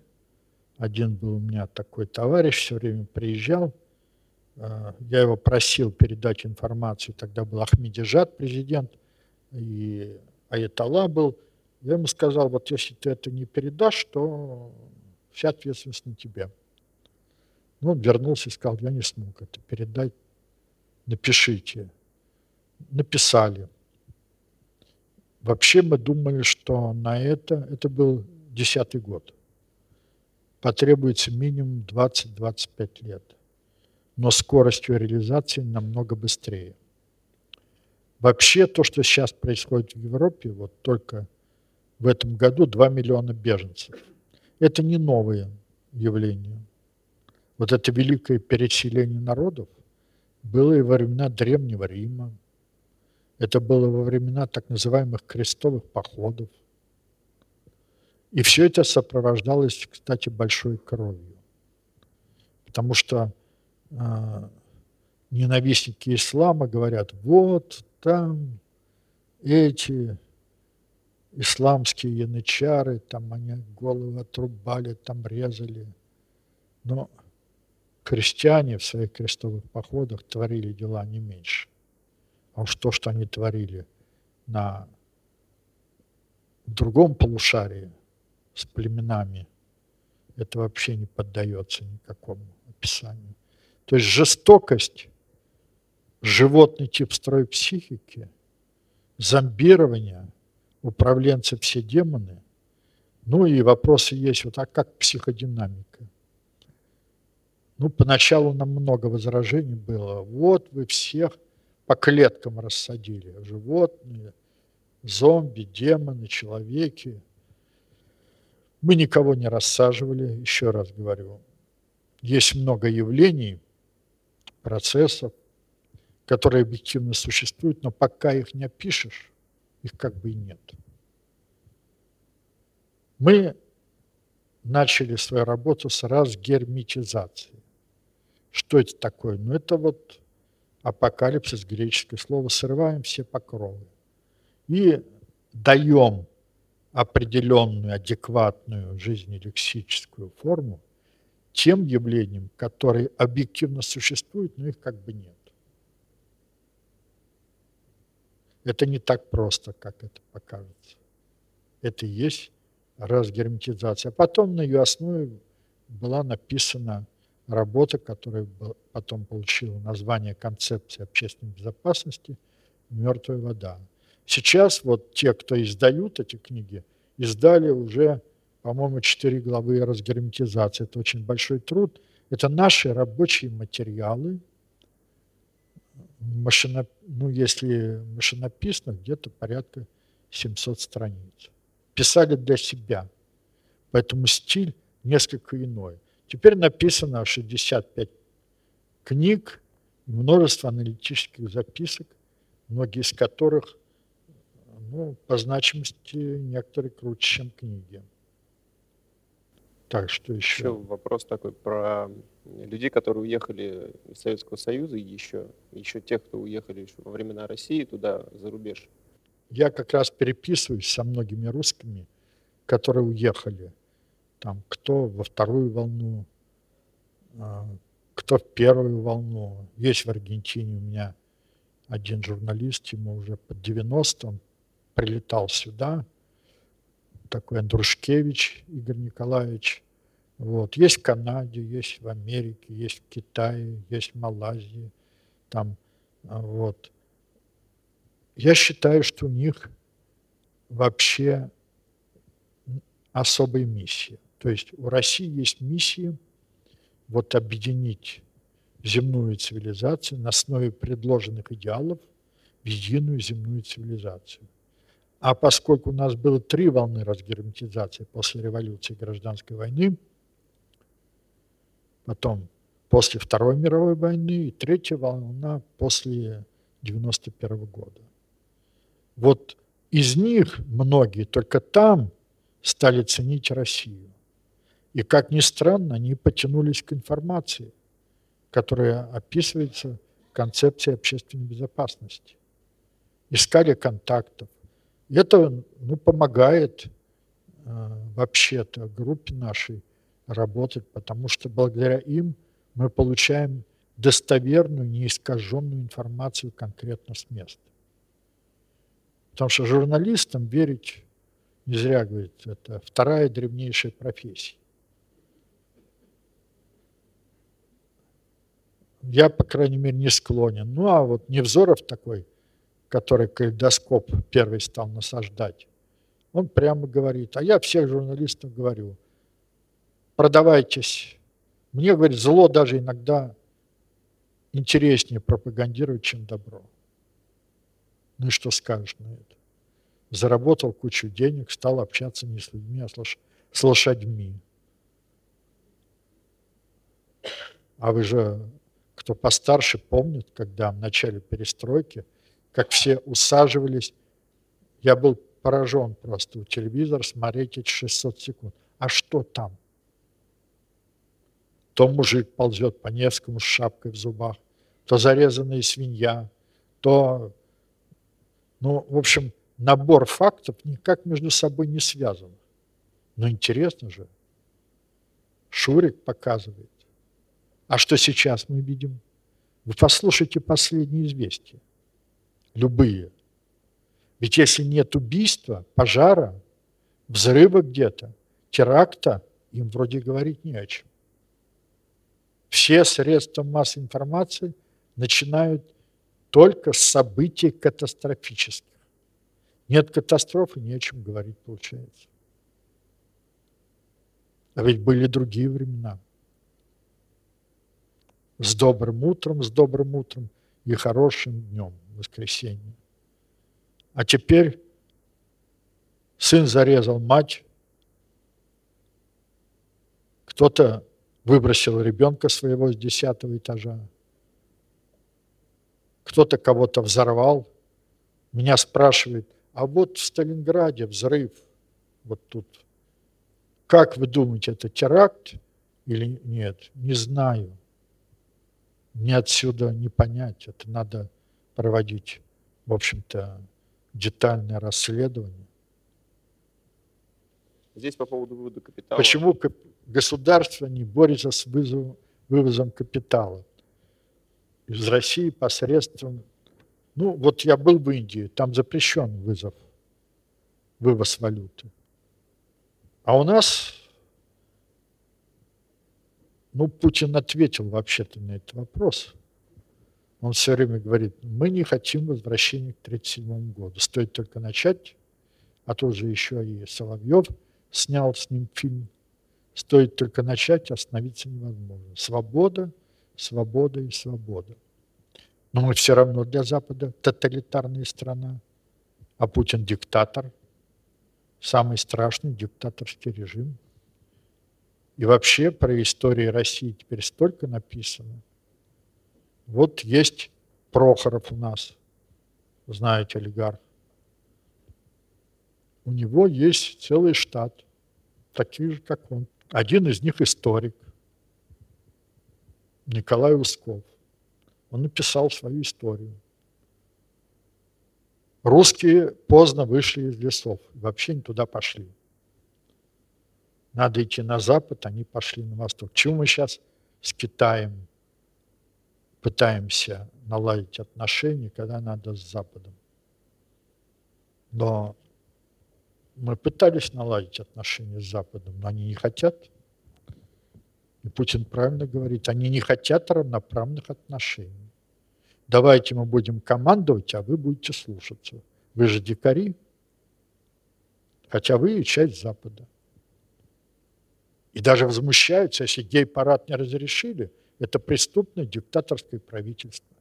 [SPEAKER 2] Один был у меня такой товарищ, все время приезжал. Э, Я его просил передать информацию. Тогда был Ахмедижад, президент, и Аятолла был. Я ему сказал, вот если ты это не передашь, то вся ответственность на тебе. Ну, он вернулся и сказал, я не смог это передать. Напишите. Написали. Вообще мы думали, что на это, это был десятый год, потребуется минимум 20-25 лет, но скоростью реализации намного быстрее. Вообще то, что сейчас происходит в Европе, вот только в этом году 2 миллиона беженцев. Это не новое явление. Вот это великое переселение народов было и во времена Древнего Рима, это было во времена так называемых крестовых походов. И все это сопровождалось, кстати, большой кровью. Потому что э, ненавистники ислама говорят, вот там эти исламские янычары, там они головы отрубали, там резали. Но крестьяне в своих крестовых походах творили дела не меньше. А уж то, что они творили на другом полушарии с племенами, это вообще не поддается никакому описанию. То есть жестокость, животный тип строй психики, зомбирование, управленцы все демоны, ну и вопросы есть, вот а как психодинамика? Ну, поначалу нам много возражений было. Вот вы всех по клеткам рассадили. Животные, зомби, демоны, человеки. Мы никого не рассаживали, еще раз говорю. Есть много явлений, процессов, которые объективно существуют, но пока их не опишешь, их как бы и нет. Мы начали свою работу с разгерметизации. Что это такое? Ну, это вот Апокалипсис, греческое слово, срываем все покровы. И даем определенную, адекватную жизнелексическую форму тем явлениям, которые объективно существуют, но их как бы нет. Это не так просто, как это покажется. Это и есть разгерметизация. Потом на ее основе была написана работа, которая потом получила название «Концепция общественной безопасности. Мертвая вода». Сейчас вот те, кто издают эти книги, издали уже, по-моему, четыре главы разгерметизации. Это очень большой труд. Это наши рабочие материалы, машино, ну, если машинописно, где-то порядка 700 страниц. Писали для себя, поэтому стиль несколько иной. Теперь написано 65 книг, множество аналитических записок, многие из которых ну, по значимости некоторые круче, чем книги. Так, что еще?
[SPEAKER 3] Еще вопрос такой про людей, которые уехали из Советского Союза, еще, еще тех, кто уехали еще во времена России туда, за рубеж.
[SPEAKER 2] Я как раз переписываюсь со многими русскими, которые уехали. Там кто во вторую волну, а, кто в первую волну. Есть в Аргентине у меня один журналист, ему уже под 90, он прилетал сюда, такой Андрушкевич Игорь Николаевич. Вот. Есть в Канаде, есть в Америке, есть в Китае, есть в Малайзии. Там, а, вот. Я считаю, что у них вообще особая миссия. То есть у России есть миссия вот объединить земную цивилизацию на основе предложенных идеалов в единую земную цивилизацию. А поскольку у нас было три волны разгерметизации после революции и гражданской войны, потом после Второй мировой войны и третья волна после 91 года. Вот из них многие только там стали ценить Россию. И, как ни странно, они потянулись к информации, которая описывается в концепции общественной безопасности. Искали контактов, это ну, помогает э, вообще-то группе нашей работать, потому что благодаря им мы получаем достоверную, неискаженную информацию конкретно с места. Потому что журналистам верить, не зря говорит, это вторая древнейшая профессия. Я, по крайней мере, не склонен. Ну, а вот Невзоров такой – который калейдоскоп первый стал насаждать, он прямо говорит, а я всех журналистов говорю, продавайтесь. Мне, говорит, зло даже иногда интереснее пропагандировать, чем добро. Ну и что скажешь на это? Заработал кучу денег, стал общаться не с людьми, а с лошадьми. А вы же, кто постарше, помнит, когда в начале перестройки – как все усаживались. Я был поражен просто у телевизора смотреть эти 600 секунд. А что там? То мужик ползет по Невскому с шапкой в зубах, то зарезанная свинья, то, ну, в общем, набор фактов никак между собой не связан. Но интересно же. Шурик показывает. А что сейчас мы видим? Вы послушайте последние известия любые. Ведь если нет убийства, пожара, взрыва где-то, теракта, им вроде говорить не о чем. Все средства массовой информации начинают только с событий катастрофических. Нет катастрофы, не о чем говорить получается. А ведь были другие времена. С добрым утром, с добрым утром и хорошим днем воскресенье. А теперь сын зарезал мать, кто-то выбросил ребенка своего с десятого этажа, кто-то кого-то взорвал. Меня спрашивает, а вот в Сталинграде взрыв, вот тут. Как вы думаете, это теракт или нет? Не знаю. Мне отсюда не понять. Это надо проводить, в общем-то, детальное расследование.
[SPEAKER 3] Здесь по поводу вывода капитала.
[SPEAKER 2] Почему государство не борется с вызовом, вывозом капитала из России посредством... Ну, вот я был в Индии, там запрещен вызов, вывоз валюты. А у нас, ну, Путин ответил вообще-то на этот вопрос. Он все время говорит, мы не хотим возвращения к 1937 году. Стоит только начать, а тут же еще и Соловьев снял с ним фильм. Стоит только начать, остановиться невозможно. Свобода, свобода и свобода. Но мы все равно для Запада тоталитарная страна, а Путин диктатор, самый страшный диктаторский режим. И вообще про историю России теперь столько написано. Вот есть Прохоров у нас, знаете, олигарх. У него есть целый штат, таких же, как он. Один из них историк, Николай Усков. Он написал свою историю. Русские поздно вышли из лесов, вообще не туда пошли. Надо идти на запад, они пошли на восток. Чего мы сейчас с Китаем пытаемся наладить отношения, когда надо с Западом? Но мы пытались наладить отношения с Западом, но они не хотят. И Путин правильно говорит, они не хотят равноправных отношений. Давайте мы будем командовать, а вы будете слушаться. Вы же дикари, хотя вы и часть Запада. И даже возмущаются, если гей-парад не разрешили, это преступное диктаторское правительство.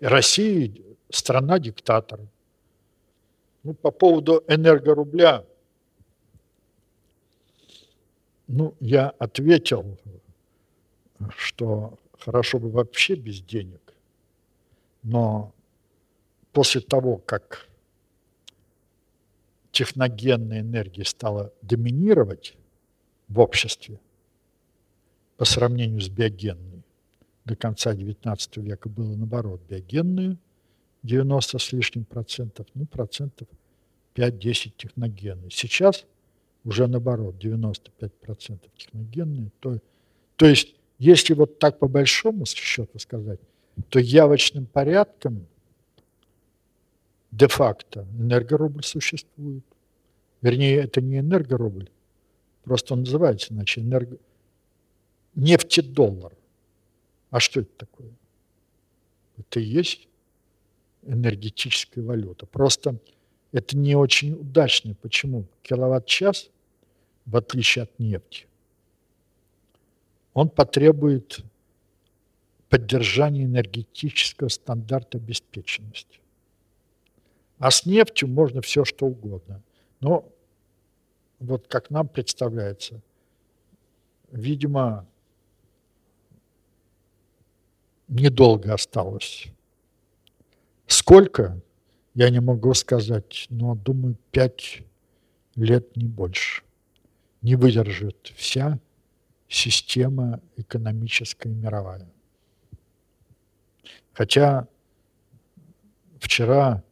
[SPEAKER 2] И Россия – страна диктаторов. Ну, по поводу энергорубля, ну, я ответил, что хорошо бы вообще без денег, но после того, как техногенная энергия стала доминировать в обществе по сравнению с биогенной, до конца XIX века было наоборот, биогенная 90 с лишним процентов, ну, процентов 5-10 техногенные. Сейчас уже наоборот, 95 процентов техногенные. То, то есть, если вот так по большому счету сказать, то явочным порядком де-факто энергорубль существует. Вернее, это не энергорубль, просто он называется иначе энерго... нефтедоллар. А что это такое? Это и есть энергетическая валюта. Просто это не очень удачно. Почему? Киловатт-час, в отличие от нефти, он потребует поддержания энергетического стандарта обеспеченности. А с нефтью можно все, что угодно. Но вот как нам представляется, видимо, недолго осталось. Сколько, я не могу сказать, но думаю, пять лет не больше. Не выдержит вся система экономическая мировая. Хотя вчера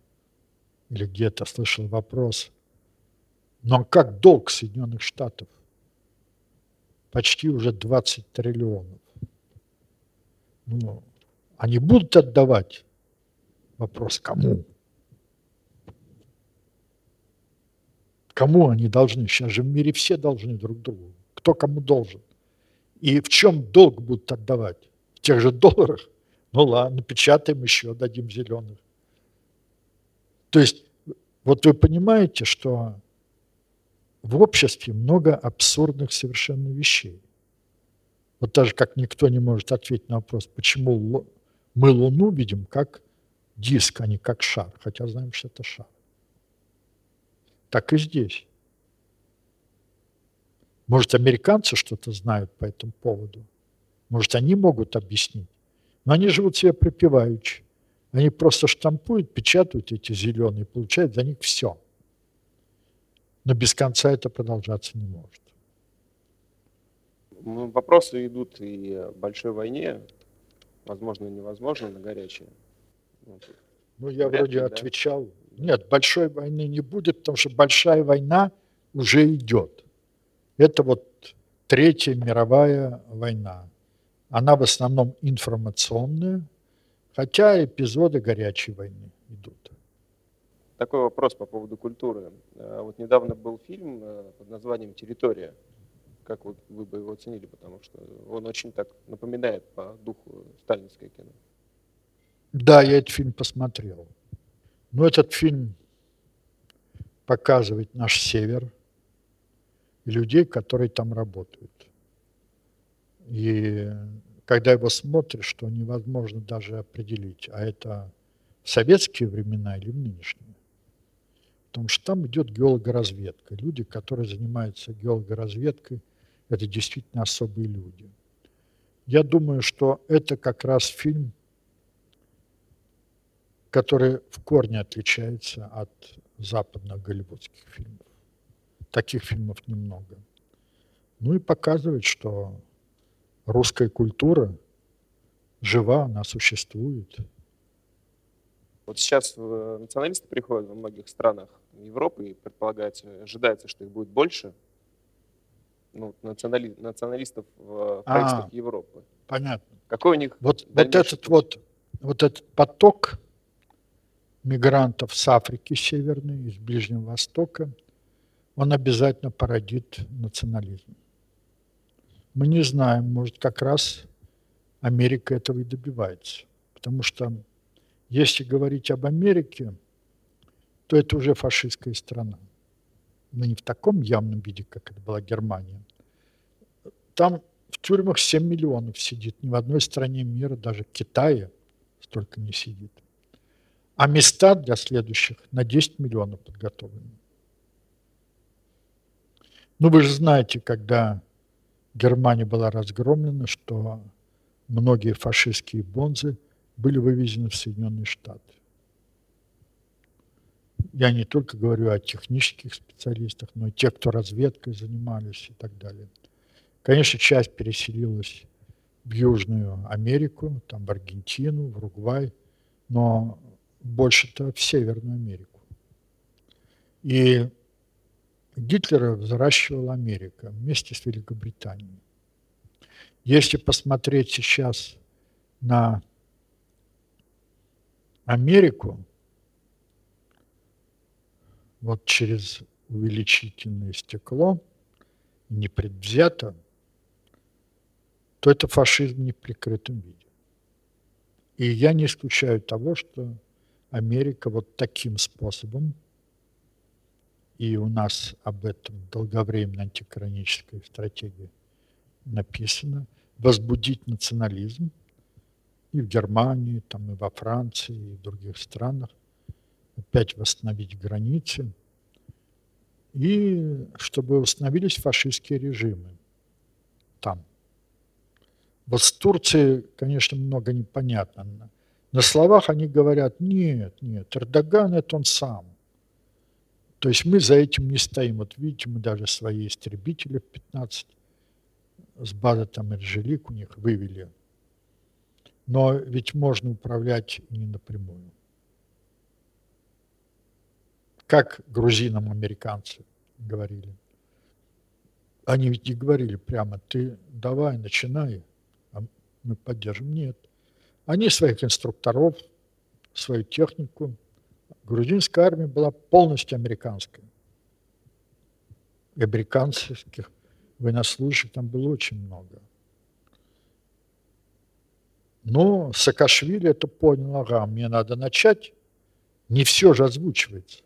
[SPEAKER 2] или где-то слышал вопрос, ну а как долг Соединенных Штатов? Почти уже 20 триллионов. Ну, они будут отдавать? Вопрос, кому? Кому они должны? Сейчас же в мире все должны друг другу. Кто кому должен? И в чем долг будут отдавать? В тех же долларах? Ну ладно, печатаем еще, дадим зеленых. То есть, вот вы понимаете, что в обществе много абсурдных совершенно вещей. Вот даже как никто не может ответить на вопрос, почему мы Луну видим как диск, а не как шар, хотя знаем, что это шар так и здесь. Может, американцы что-то знают по этому поводу. Может, они могут объяснить. Но они живут себе припеваючи. Они просто штампуют, печатают эти зеленые, получают за них все. Но без конца это продолжаться не может.
[SPEAKER 3] Ну, вопросы идут и о большой войне, возможно, невозможно, на горячее.
[SPEAKER 2] Ну, я Вряд вроде ли, отвечал. Да? Нет, большой войны не будет, потому что большая война уже идет. Это вот Третья мировая война. Она в основном информационная, хотя эпизоды горячей войны идут.
[SPEAKER 3] Такой вопрос по поводу культуры. А вот недавно был фильм э, под названием «Территория». Как вот вы бы его оценили? Потому что он очень так напоминает по духу сталинское кино.
[SPEAKER 2] Да, я этот фильм посмотрел. Но этот фильм показывает наш север, и людей, которые там работают. И когда его смотришь, то невозможно даже определить, а это в советские времена или в нынешние. Потому что там идет геологоразведка. Люди, которые занимаются геологоразведкой, это действительно особые люди. Я думаю, что это как раз фильм, который в корне отличается от западных голливудских фильмов. Таких фильмов немного. Ну и показывает, что русская культура жива, она существует.
[SPEAKER 3] Вот сейчас э, националисты приходят во многих странах Европы, и предполагается, ожидается, что их будет больше, ну, национали, националистов в правительствах а, Европы.
[SPEAKER 2] Понятно.
[SPEAKER 3] Какой у них
[SPEAKER 2] вот, вот этот вот, вот этот поток мигрантов с Африки Северной, из Ближнего Востока – он обязательно породит национализм. Мы не знаем, может, как раз Америка этого и добивается. Потому что если говорить об Америке, то это уже фашистская страна. Но не в таком явном виде, как это была Германия. Там в тюрьмах 7 миллионов сидит. Ни в одной стране мира, даже Китае, столько не сидит. А места для следующих на 10 миллионов подготовлены. Ну, вы же знаете, когда Германия была разгромлена, что многие фашистские бонзы были вывезены в Соединенные Штаты. Я не только говорю о технических специалистах, но и тех, кто разведкой занимались и так далее. Конечно, часть переселилась в Южную Америку, там в Аргентину, в Уругвай, но больше-то в Северную Америку. И Гитлера взращивала Америка вместе с Великобританией. Если посмотреть сейчас на Америку, вот через увеличительное стекло, непредвзято, то это фашизм в прикрытом виде. И я не исключаю того, что Америка вот таким способом – и у нас об этом долговременной антикоронической стратегии написано, возбудить национализм и в Германии, там, и во Франции, и в других странах, опять восстановить границы, и чтобы установились фашистские режимы там. Вот с Турцией, конечно, много непонятно. На словах они говорят, нет, нет, Эрдоган это он сам. То есть мы за этим не стоим. Вот видите, мы даже свои истребители 15 с базы там Эрджелик у них вывели. Но ведь можно управлять не напрямую. Как грузинам американцы говорили. Они ведь не говорили прямо, ты давай, начинай, а мы поддержим. Нет. Они своих инструкторов, свою технику грузинская армия была полностью американская. И американских военнослужащих там было очень много. Но Саакашвили это понял, ага, мне надо начать. Не все же озвучивается.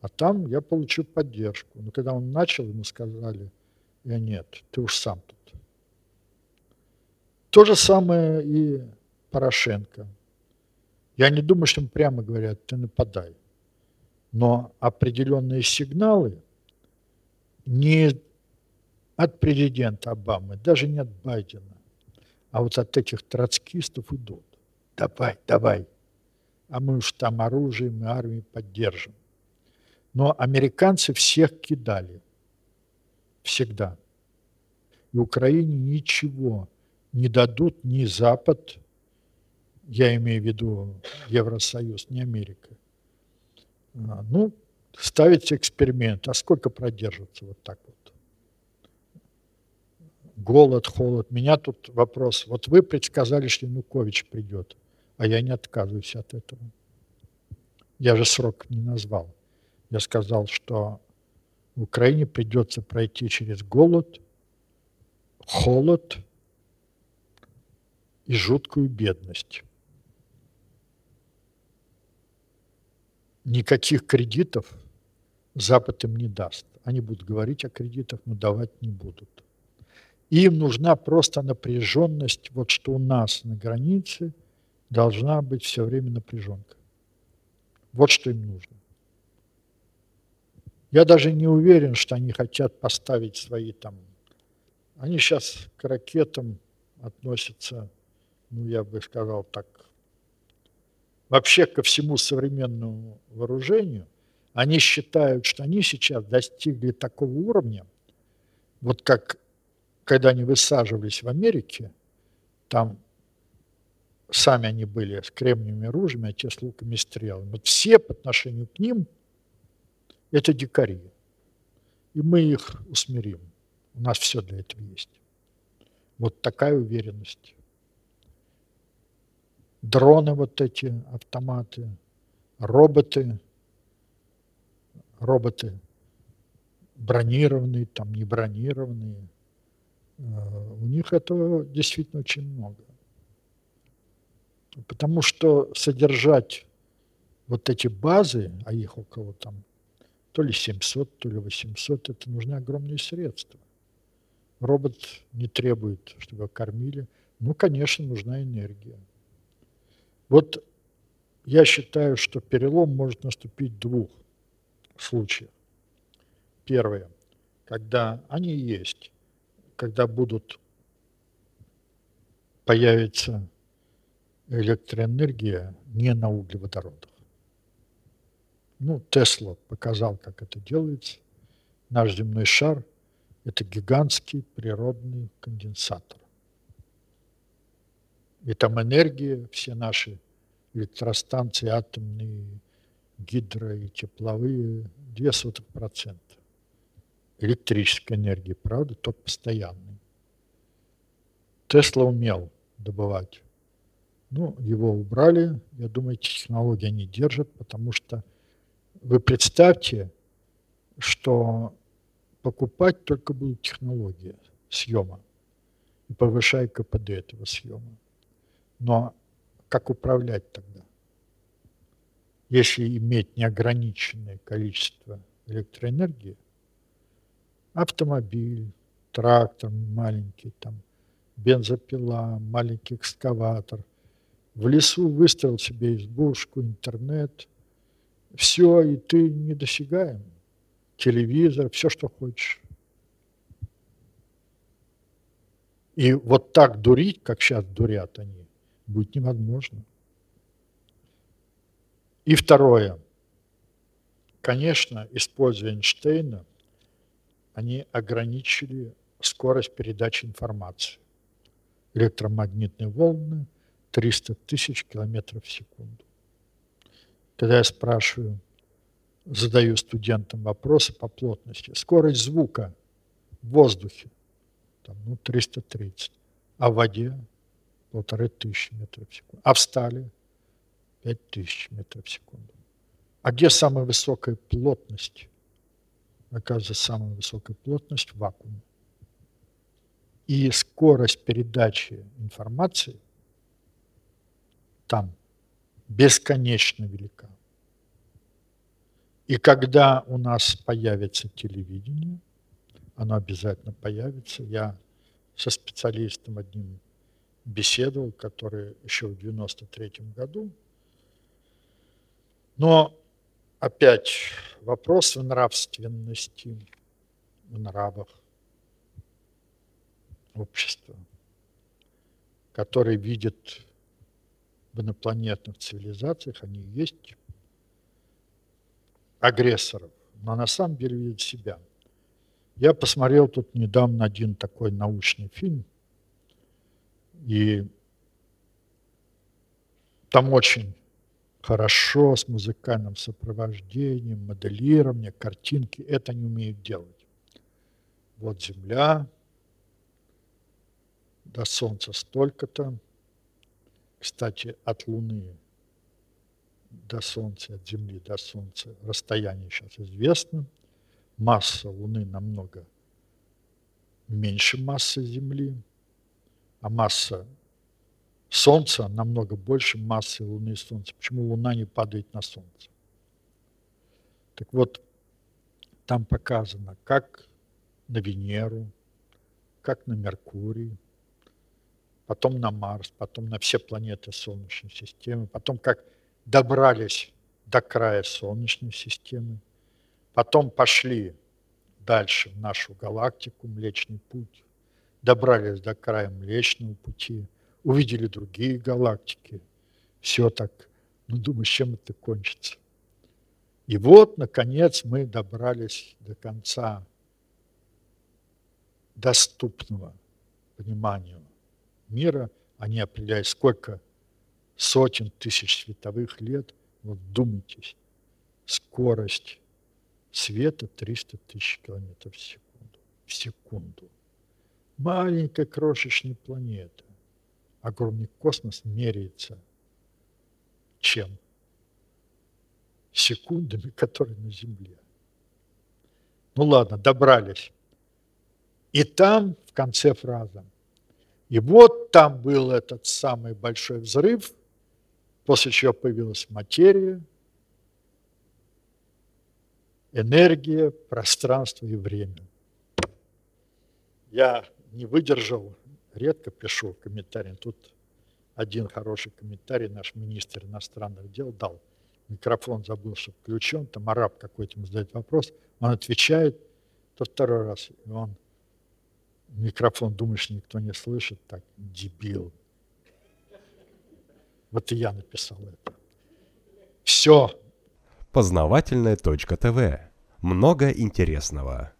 [SPEAKER 2] А там я получил поддержку. Но когда он начал, ему сказали, я нет, ты уж сам тут. То же самое и Порошенко – я не думаю, что им прямо говорят, ты нападай. Но определенные сигналы не от президента Обамы, даже не от Байдена, а вот от этих троцкистов идут. Давай, давай. А мы уж там оружием и армией поддержим. Но американцы всех кидали. Всегда. и Украине ничего не дадут ни Запад, я имею в виду Евросоюз, не Америка. А, ну, ставится эксперимент, а сколько продержится вот так вот? Голод, холод. Меня тут вопрос. Вот вы предсказали, что Янукович придет, а я не отказываюсь от этого. Я же срок не назвал. Я сказал, что в Украине придется пройти через голод, холод и жуткую бедность. Никаких кредитов Запад им не даст. Они будут говорить о кредитах, но давать не будут. Им нужна просто напряженность, вот что у нас на границе должна быть все время напряженка. Вот что им нужно. Я даже не уверен, что они хотят поставить свои там... Они сейчас к ракетам относятся, ну, я бы сказал так, вообще ко всему современному вооружению, они считают, что они сейчас достигли такого уровня, вот как когда они высаживались в Америке, там сами они были с кремниевыми ружьями, а те с луками и стрелами. Вот все по отношению к ним – это дикари. И мы их усмирим. У нас все для этого есть. Вот такая уверенность. Дроны вот эти, автоматы, роботы, роботы бронированные, там не бронированные. Э, у них этого действительно очень много. Потому что содержать вот эти базы, а их около там то ли 700, то ли 800, это нужны огромные средства. Робот не требует, чтобы кормили. Ну, конечно, нужна энергия. Вот я считаю, что перелом может наступить в двух случаях. Первое, когда они есть, когда будут появится электроэнергия не на углеводородах. Ну, Тесла показал, как это делается. Наш земной шар – это гигантский природный конденсатор. И там энергия, все наши электростанции атомные, гидро и тепловые, две сотых процента. Электрической энергии, правда, ток постоянный. Тесла умел добывать. Ну, его убрали. Я думаю, технологии они держат, потому что вы представьте, что покупать только будут технологии съема и повышая КПД этого съема. Но как управлять тогда? Если иметь неограниченное количество электроэнергии, автомобиль, трактор маленький, там, бензопила, маленький экскаватор, в лесу выстроил себе избушку, интернет, все, и ты недосягаем. Телевизор, все, что хочешь. И вот так дурить, как сейчас дурят они, будет невозможно. И второе. Конечно, используя Эйнштейна, они ограничили скорость передачи информации. Электромагнитные волны 300 тысяч километров в секунду. Когда я спрашиваю, задаю студентам вопросы по плотности, скорость звука в воздухе, там, ну, 330, а в воде полторы тысячи метров в секунду, а в стали пять тысяч метров в секунду. А где самая высокая плотность? Оказывается, самая высокая плотность в вакууме. И скорость передачи информации там бесконечно велика. И когда у нас появится телевидение, оно обязательно появится. Я со специалистом одним беседовал, который еще в 93 году. Но опять вопрос в нравственности, в нравах общества, который видит в инопланетных цивилизациях, они есть агрессоров, но на самом деле видят себя. Я посмотрел тут недавно один такой научный фильм, и там очень хорошо с музыкальным сопровождением, моделированием, картинки. Это они умеют делать. Вот Земля, до Солнца столько-то. Кстати, от Луны до Солнца, от Земли до Солнца расстояние сейчас известно. Масса Луны намного меньше массы Земли, а масса Солнца намного больше массы Луны и Солнца. Почему Луна не падает на Солнце? Так вот, там показано, как на Венеру, как на Меркурий, потом на Марс, потом на все планеты Солнечной системы, потом как добрались до края Солнечной системы, потом пошли дальше в нашу галактику, Млечный Путь, добрались до края Млечного Пути, увидели другие галактики. Все так, ну думаю, чем это кончится. И вот, наконец, мы добрались до конца доступного пониманию мира, они определяют, сколько сотен тысяч световых лет. Вот думайтесь, скорость света 300 тысяч километров в секунду. В секунду. Маленькая крошечная планета. Огромный космос меряется чем? Секундами, которые на Земле. Ну ладно, добрались. И там в конце фразы и вот там был этот самый большой взрыв, после чего появилась материя, энергия, пространство и время. Я не выдержал, редко пишу комментарии. Тут один хороший комментарий наш министр иностранных дел дал. Микрофон забыл, что включен, там араб какой-то ему задает вопрос, он отвечает, то второй раз, и он микрофон, думаешь, никто не слышит, так, дебил. Вот и я написал это. Все.
[SPEAKER 1] Познавательная точка ТВ. Много интересного.